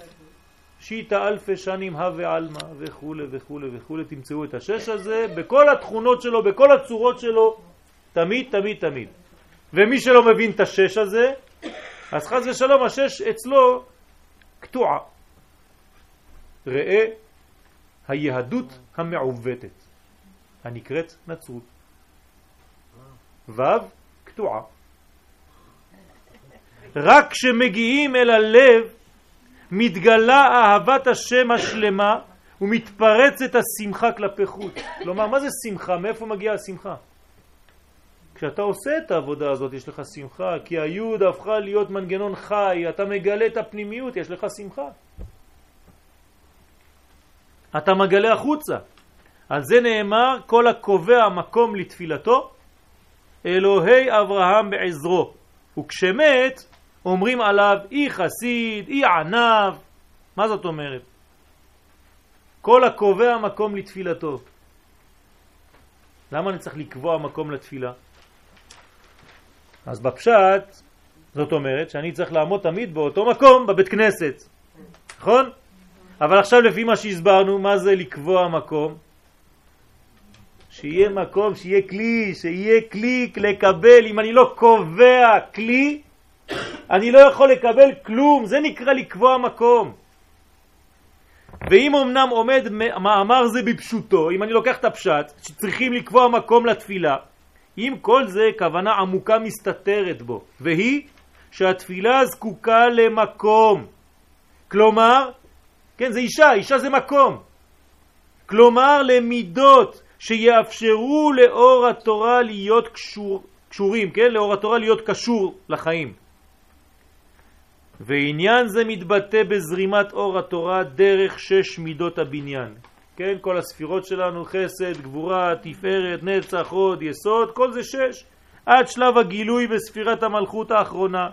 שיטה אלפי שנים הווה עלמא וכו' וכו' וכו', תמצאו את השש הזה בכל התכונות שלו, בכל הצורות שלו, תמיד, תמיד, תמיד. ומי שלא מבין את השש הזה, אז חז ושלום השש אצלו קטועה. ראה היהדות המעוותת, הנקראת נצרות. ו' קטועה. רק כשמגיעים אל הלב מתגלה אהבת השם השלמה ומתפרצת השמחה כלפי חוץ. כלומר, מה זה שמחה? מאיפה מגיעה השמחה? כשאתה עושה את העבודה הזאת יש לך שמחה, כי היוד הפכה להיות מנגנון חי, אתה מגלה את הפנימיות, יש לך שמחה. אתה מגלה החוצה. על זה נאמר, כל הקובע מקום לתפילתו, אלוהי אברהם בעזרו. וכשמת, אומרים עליו אי חסיד, אי ענב. מה זאת אומרת? כל הקובע מקום לתפילתו. למה אני צריך לקבוע מקום לתפילה? אז בפשט, זאת אומרת שאני צריך לעמוד תמיד באותו מקום, בבית כנסת, נכון? אבל עכשיו לפי מה שהסברנו, מה זה לקבוע מקום? שיהיה מקום, שיהיה כלי, שיהיה כלי לקבל. אם אני לא קובע כלי, אני לא יכול לקבל כלום, זה נקרא לקבוע מקום. ואם אמנם עומד מאמר זה בפשוטו, אם אני לוקח את הפשט, שצריכים לקבוע מקום לתפילה, עם כל זה כוונה עמוקה מסתתרת בו, והיא שהתפילה זקוקה למקום. כלומר, כן, זה אישה, אישה זה מקום. כלומר, למידות שיאפשרו לאור התורה להיות קשור, קשורים, כן? לאור התורה להיות קשור לחיים. ועניין זה מתבטא בזרימת אור התורה דרך שש מידות הבניין. כן, כל הספירות שלנו, חסד, גבורה, תפארת, נצח, הוד, יסוד, כל זה שש, עד שלב הגילוי בספירת המלכות האחרונה.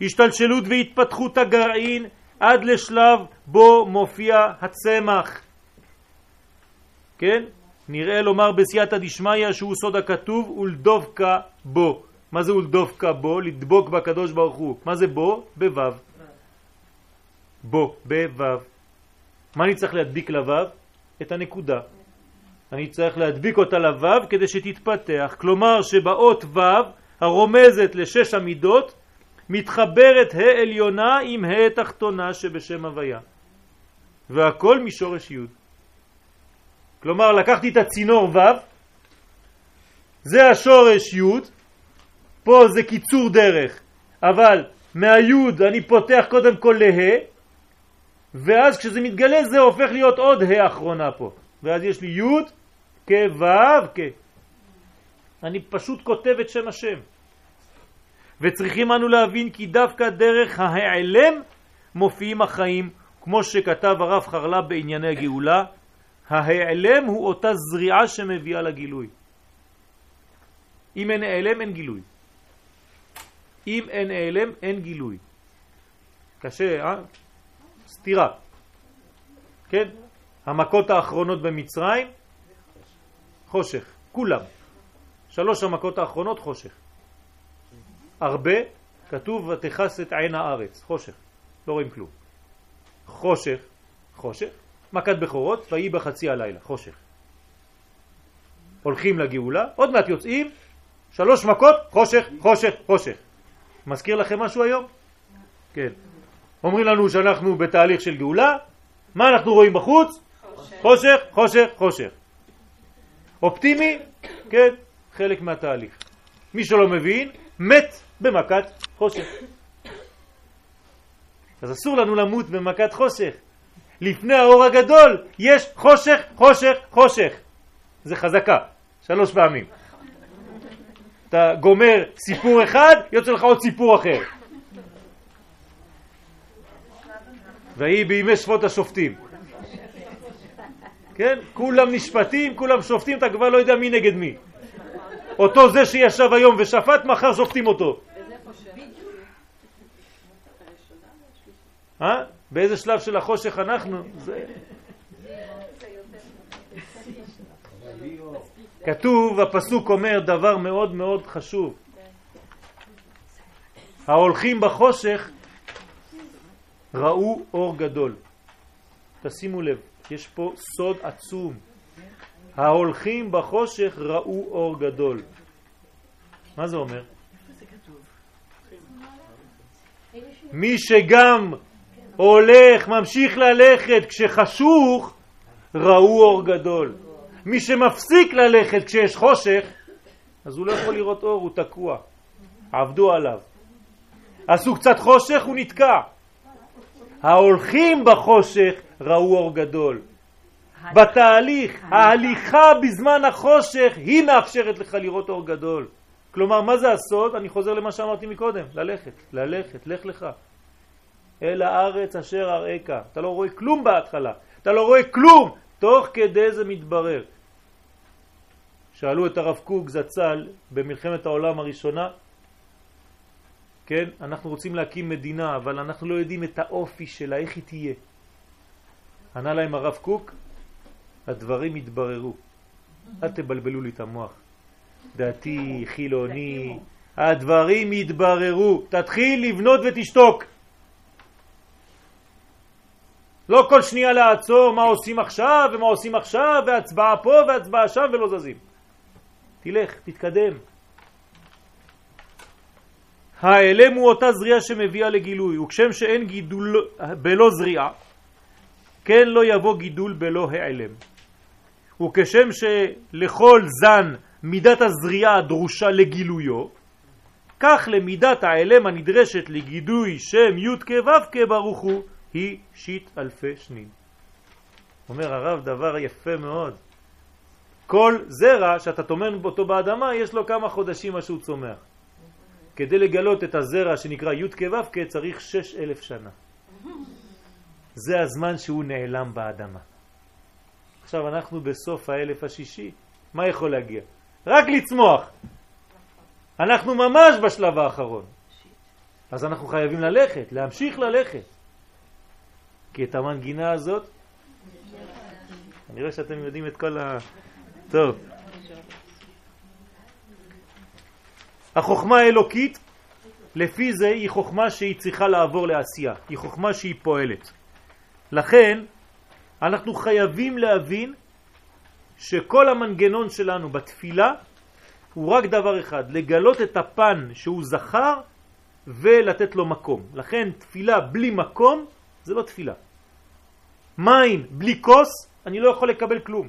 השתלשלות והתפתחות הגרעין עד לשלב בו מופיע הצמח. כן? נראה לומר בסייעתא דשמיא שהוא סוד הכתוב ולדבקה בו. מה זה ולדבקה בו? לדבוק בקדוש ברוך הוא. מה זה בו? בוו. בו, בוו. מה אני צריך להדביק לוו? את הנקודה. אני צריך להדביק אותה לוו כדי שתתפתח. כלומר שבאות וו הרומזת לשש המידות מתחברת ה' עליונה עם ה' תחתונה שבשם הוויה. והכל משורש י'. כלומר לקחתי את הצינור ו', זה השורש י', פה זה קיצור דרך, אבל מהיוד אני פותח קודם כל לה, ואז כשזה מתגלה זה הופך להיות עוד ה אחרונה פה. ואז יש לי יוד כו' כ. אני פשוט כותב את שם השם. וצריכים אנו להבין כי דווקא דרך ההיעלם מופיעים החיים, כמו שכתב הרב חרלה בענייני הגאולה, ההיעלם הוא אותה זריעה שמביאה לגילוי. אם אין העלם אין גילוי. אם אין העלם אין גילוי. קשה, אה? סתירה. כן? המכות האחרונות במצרים, חושך, כולם. שלוש המכות האחרונות חושך. הרבה, כתוב ותכס את עין הארץ, חושך, לא רואים כלום. חושך, חושך, מכת בכורות, ויהי בחצי הלילה, חושך. הולכים לגאולה, עוד מעט יוצאים, שלוש מכות, חושך, חושך, חושך. מזכיר לכם משהו היום? כן. אומרים לנו שאנחנו בתהליך של גאולה, מה אנחנו רואים בחוץ? חושך, חושך, חושך. חושך. אופטימי? כן, חלק מהתהליך. מי שלא מבין, מת במכת חושך. אז אסור לנו למות במכת חושך. לפני האור הגדול יש חושך, חושך, חושך. זה חזקה, שלוש פעמים. אתה גומר סיפור אחד, יוצא לך עוד סיפור אחר. ויהי בימי שפות השופטים. כן? כולם נשפטים, כולם שופטים, אתה כבר לא יודע מי נגד מי. אותו זה שישב היום ושפט, מחר שופטים אותו. אה? באיזה שלב של החושך אנחנו? זה... כתוב, הפסוק אומר דבר מאוד מאוד חשוב. ההולכים בחושך ראו אור גדול. תשימו לב, יש פה סוד עצום. ההולכים בחושך ראו אור גדול. מה זה אומר? מי שגם הולך, ממשיך ללכת כשחשוך, ראו אור גדול. מי שמפסיק ללכת כשיש חושך, אז הוא לא יכול לראות אור, הוא תקוע. עבדו עליו. עשו קצת חושך, הוא נתקע. ההולכים בחושך ראו אור גדול. בתהליך, ההליכה בזמן החושך היא מאפשרת לך לראות אור גדול. כלומר, מה זה הסוד? אני חוזר למה שאמרתי מקודם, ללכת, ללכת, לך לך. אל הארץ אשר אראך. אתה לא רואה כלום בהתחלה, אתה לא רואה כלום, תוך כדי זה מתברר. שאלו את הרב קוק זצ"ל במלחמת העולם הראשונה, כן, אנחנו רוצים להקים מדינה, אבל אנחנו לא יודעים את האופי שלה, איך היא תהיה. ענה להם הרב קוק, הדברים יתבררו. אל תבלבלו לי את המוח. דתי, חילוני, הדברים יתבררו. תתחיל לבנות ותשתוק. לא כל שנייה לעצור מה עושים עכשיו ומה עושים עכשיו והצבעה פה והצבעה שם ולא זזים. תלך, תתקדם. ההיעלם הוא אותה זריעה שמביאה לגילוי, וכשם שאין גידול בלא זריעה, כן לא יבוא גידול בלא העלם. וכשם שלכל זן מידת הזריעה הדרושה לגילויו, כך למידת העלם הנדרשת לגידוי שם י' כו' ברוך הוא, היא שיט אלפי שנים. אומר הרב דבר יפה מאוד. כל זרע שאתה טומן אותו באדמה, יש לו כמה חודשים מה שהוא צומח. כדי לגלות את הזרע שנקרא י' כו' צריך שש אלף שנה. זה הזמן שהוא נעלם באדמה. עכשיו אנחנו בסוף האלף השישי, מה יכול להגיע? רק לצמוח. אנחנו ממש בשלב האחרון. אז אנחנו חייבים ללכת, להמשיך ללכת. כי את המנגינה הזאת, אני רואה שאתם יודעים את כל ה... טוב. החוכמה האלוקית, לפי זה היא חוכמה שהיא צריכה לעבור לעשייה, היא חוכמה שהיא פועלת. לכן אנחנו חייבים להבין שכל המנגנון שלנו בתפילה הוא רק דבר אחד, לגלות את הפן שהוא זכר ולתת לו מקום. לכן תפילה בלי מקום זה לא תפילה. מים בלי כוס, אני לא יכול לקבל כלום.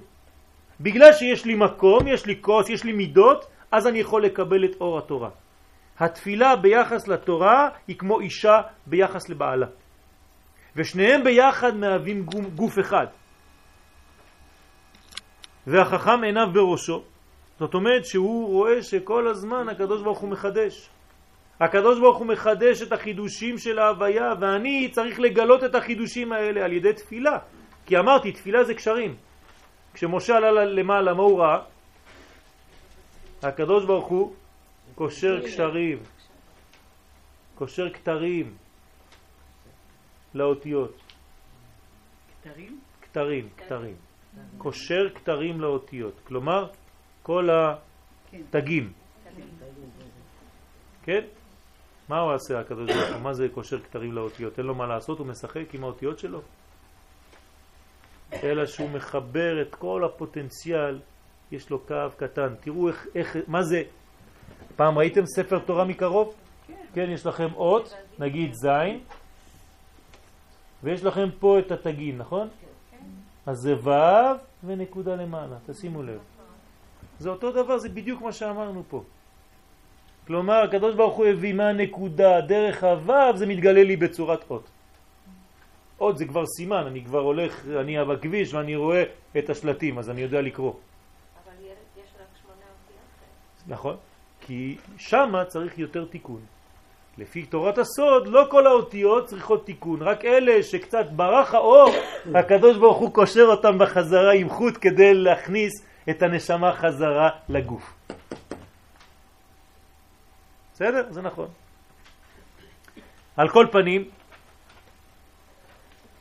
בגלל שיש לי מקום, יש לי כוס, יש לי מידות, אז אני יכול לקבל את אור התורה. התפילה ביחס לתורה היא כמו אישה ביחס לבעלה. ושניהם ביחד מהווים גוף אחד. והחכם עיניו בראשו. זאת אומרת שהוא רואה שכל הזמן הקדוש ברוך הוא מחדש. הקדוש ברוך הוא מחדש את החידושים של ההוויה, ואני צריך לגלות את החידושים האלה על ידי תפילה. כי אמרתי, תפילה זה קשרים. כשמשה עלה למעלה, מה הוא ראה? הקדוש ברוך הוא קושר קשרים, קושר כתרים לאותיות. כתרים? כתרים, כתרים. קושר כתרים לאותיות. כלומר, כל התגים. כן? מה הוא עושה הקדוש ברוך הוא? מה זה קושר כתרים לאותיות? אין לו מה לעשות, הוא משחק עם האותיות שלו? אלא שהוא מחבר את כל הפוטנציאל, יש לו קו קטן. תראו איך, איך מה זה, פעם ראיתם ספר תורה מקרוב? כן. כן, יש לכם אות, נגיד זין, ויש לכם פה את התגין, נכון? כן. אז זה ו' ונקודה למעלה, תשימו לב. זה אותו דבר, זה בדיוק מה שאמרנו פה. כלומר, הקדוש ברוך הוא הביא מהנקודה דרך הו' זה מתגלה לי בצורת אות. אות זה כבר סימן, אני כבר הולך, אני בכביש ואני רואה את השלטים, אז אני יודע לקרוא. אבל יש רק שמונה אותיות. נכון, כי שמה צריך יותר תיקון. לפי תורת הסוד, לא כל האותיות צריכות תיקון, רק אלה שקצת ברח האור, הקדוש ברוך הוא קושר אותם בחזרה עם חוט כדי להכניס את הנשמה חזרה לגוף. בסדר? זה נכון. על כל פנים,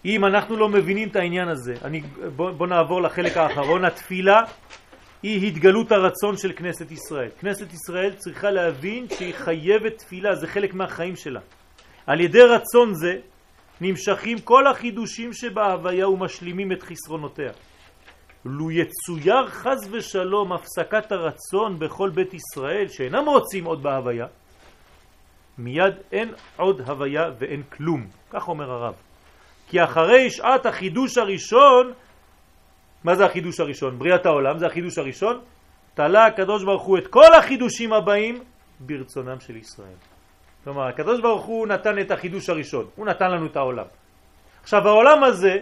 אם אנחנו לא מבינים את העניין הזה, אני, בוא, בוא נעבור לחלק האחרון, התפילה היא התגלות הרצון של כנסת ישראל. כנסת ישראל צריכה להבין שהיא חייבת תפילה, זה חלק מהחיים שלה. על ידי רצון זה נמשכים כל החידושים שבהוויה ומשלימים את חסרונותיה. לו יצויר חז ושלום הפסקת הרצון בכל בית ישראל שאינם רוצים עוד בהוויה, מיד אין עוד הוויה ואין כלום, כך אומר הרב. כי אחרי שעת החידוש הראשון, מה זה החידוש הראשון? בריאת העולם, זה החידוש הראשון, תלה הקדוש ברוך הוא את כל החידושים הבאים ברצונם של ישראל. כלומר, הקדוש ברוך הוא נתן את החידוש הראשון, הוא נתן לנו את העולם. עכשיו, העולם הזה,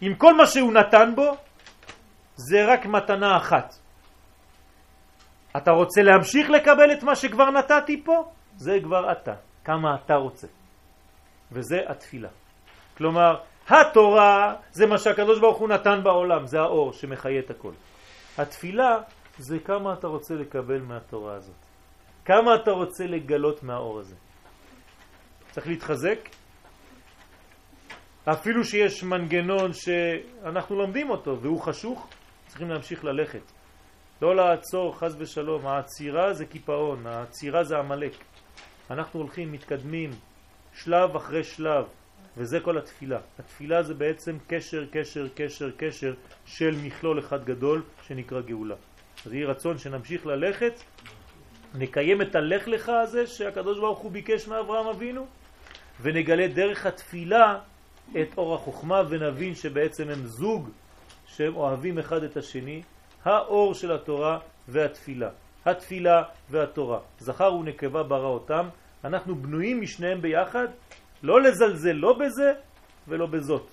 עם כל מה שהוא נתן בו, זה רק מתנה אחת. אתה רוצה להמשיך לקבל את מה שכבר נתתי פה? זה כבר אתה, כמה אתה רוצה. וזה התפילה. כלומר, התורה זה מה שהקדוש ברוך הוא נתן בעולם, זה האור שמחיה את הכל. התפילה זה כמה אתה רוצה לקבל מהתורה הזאת. כמה אתה רוצה לגלות מהאור הזה. צריך להתחזק, אפילו שיש מנגנון שאנחנו לומדים אותו והוא חשוך, צריכים להמשיך ללכת. לא לעצור חז ושלום, העצירה זה קיפאון, העצירה זה עמלק. אנחנו הולכים, מתקדמים, שלב אחרי שלב, וזה כל התפילה. התפילה זה בעצם קשר, קשר, קשר, קשר של מכלול אחד גדול שנקרא גאולה. אז יהי רצון שנמשיך ללכת, נקיים את הלך לך הזה שהקדוש ברוך הוא ביקש מאברהם אבינו, ונגלה דרך התפילה את אור החוכמה ונבין שבעצם הם זוג שהם אוהבים אחד את השני, האור של התורה והתפילה. התפילה והתורה. זכר ונקבה ברא אותם, אנחנו בנויים משניהם ביחד, לא לזלזל לא בזה ולא בזאת.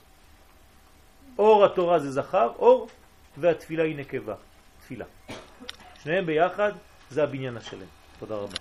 אור התורה זה זכר, אור, והתפילה היא נקבה, תפילה. שניהם ביחד זה הבניין השלם. תודה רבה.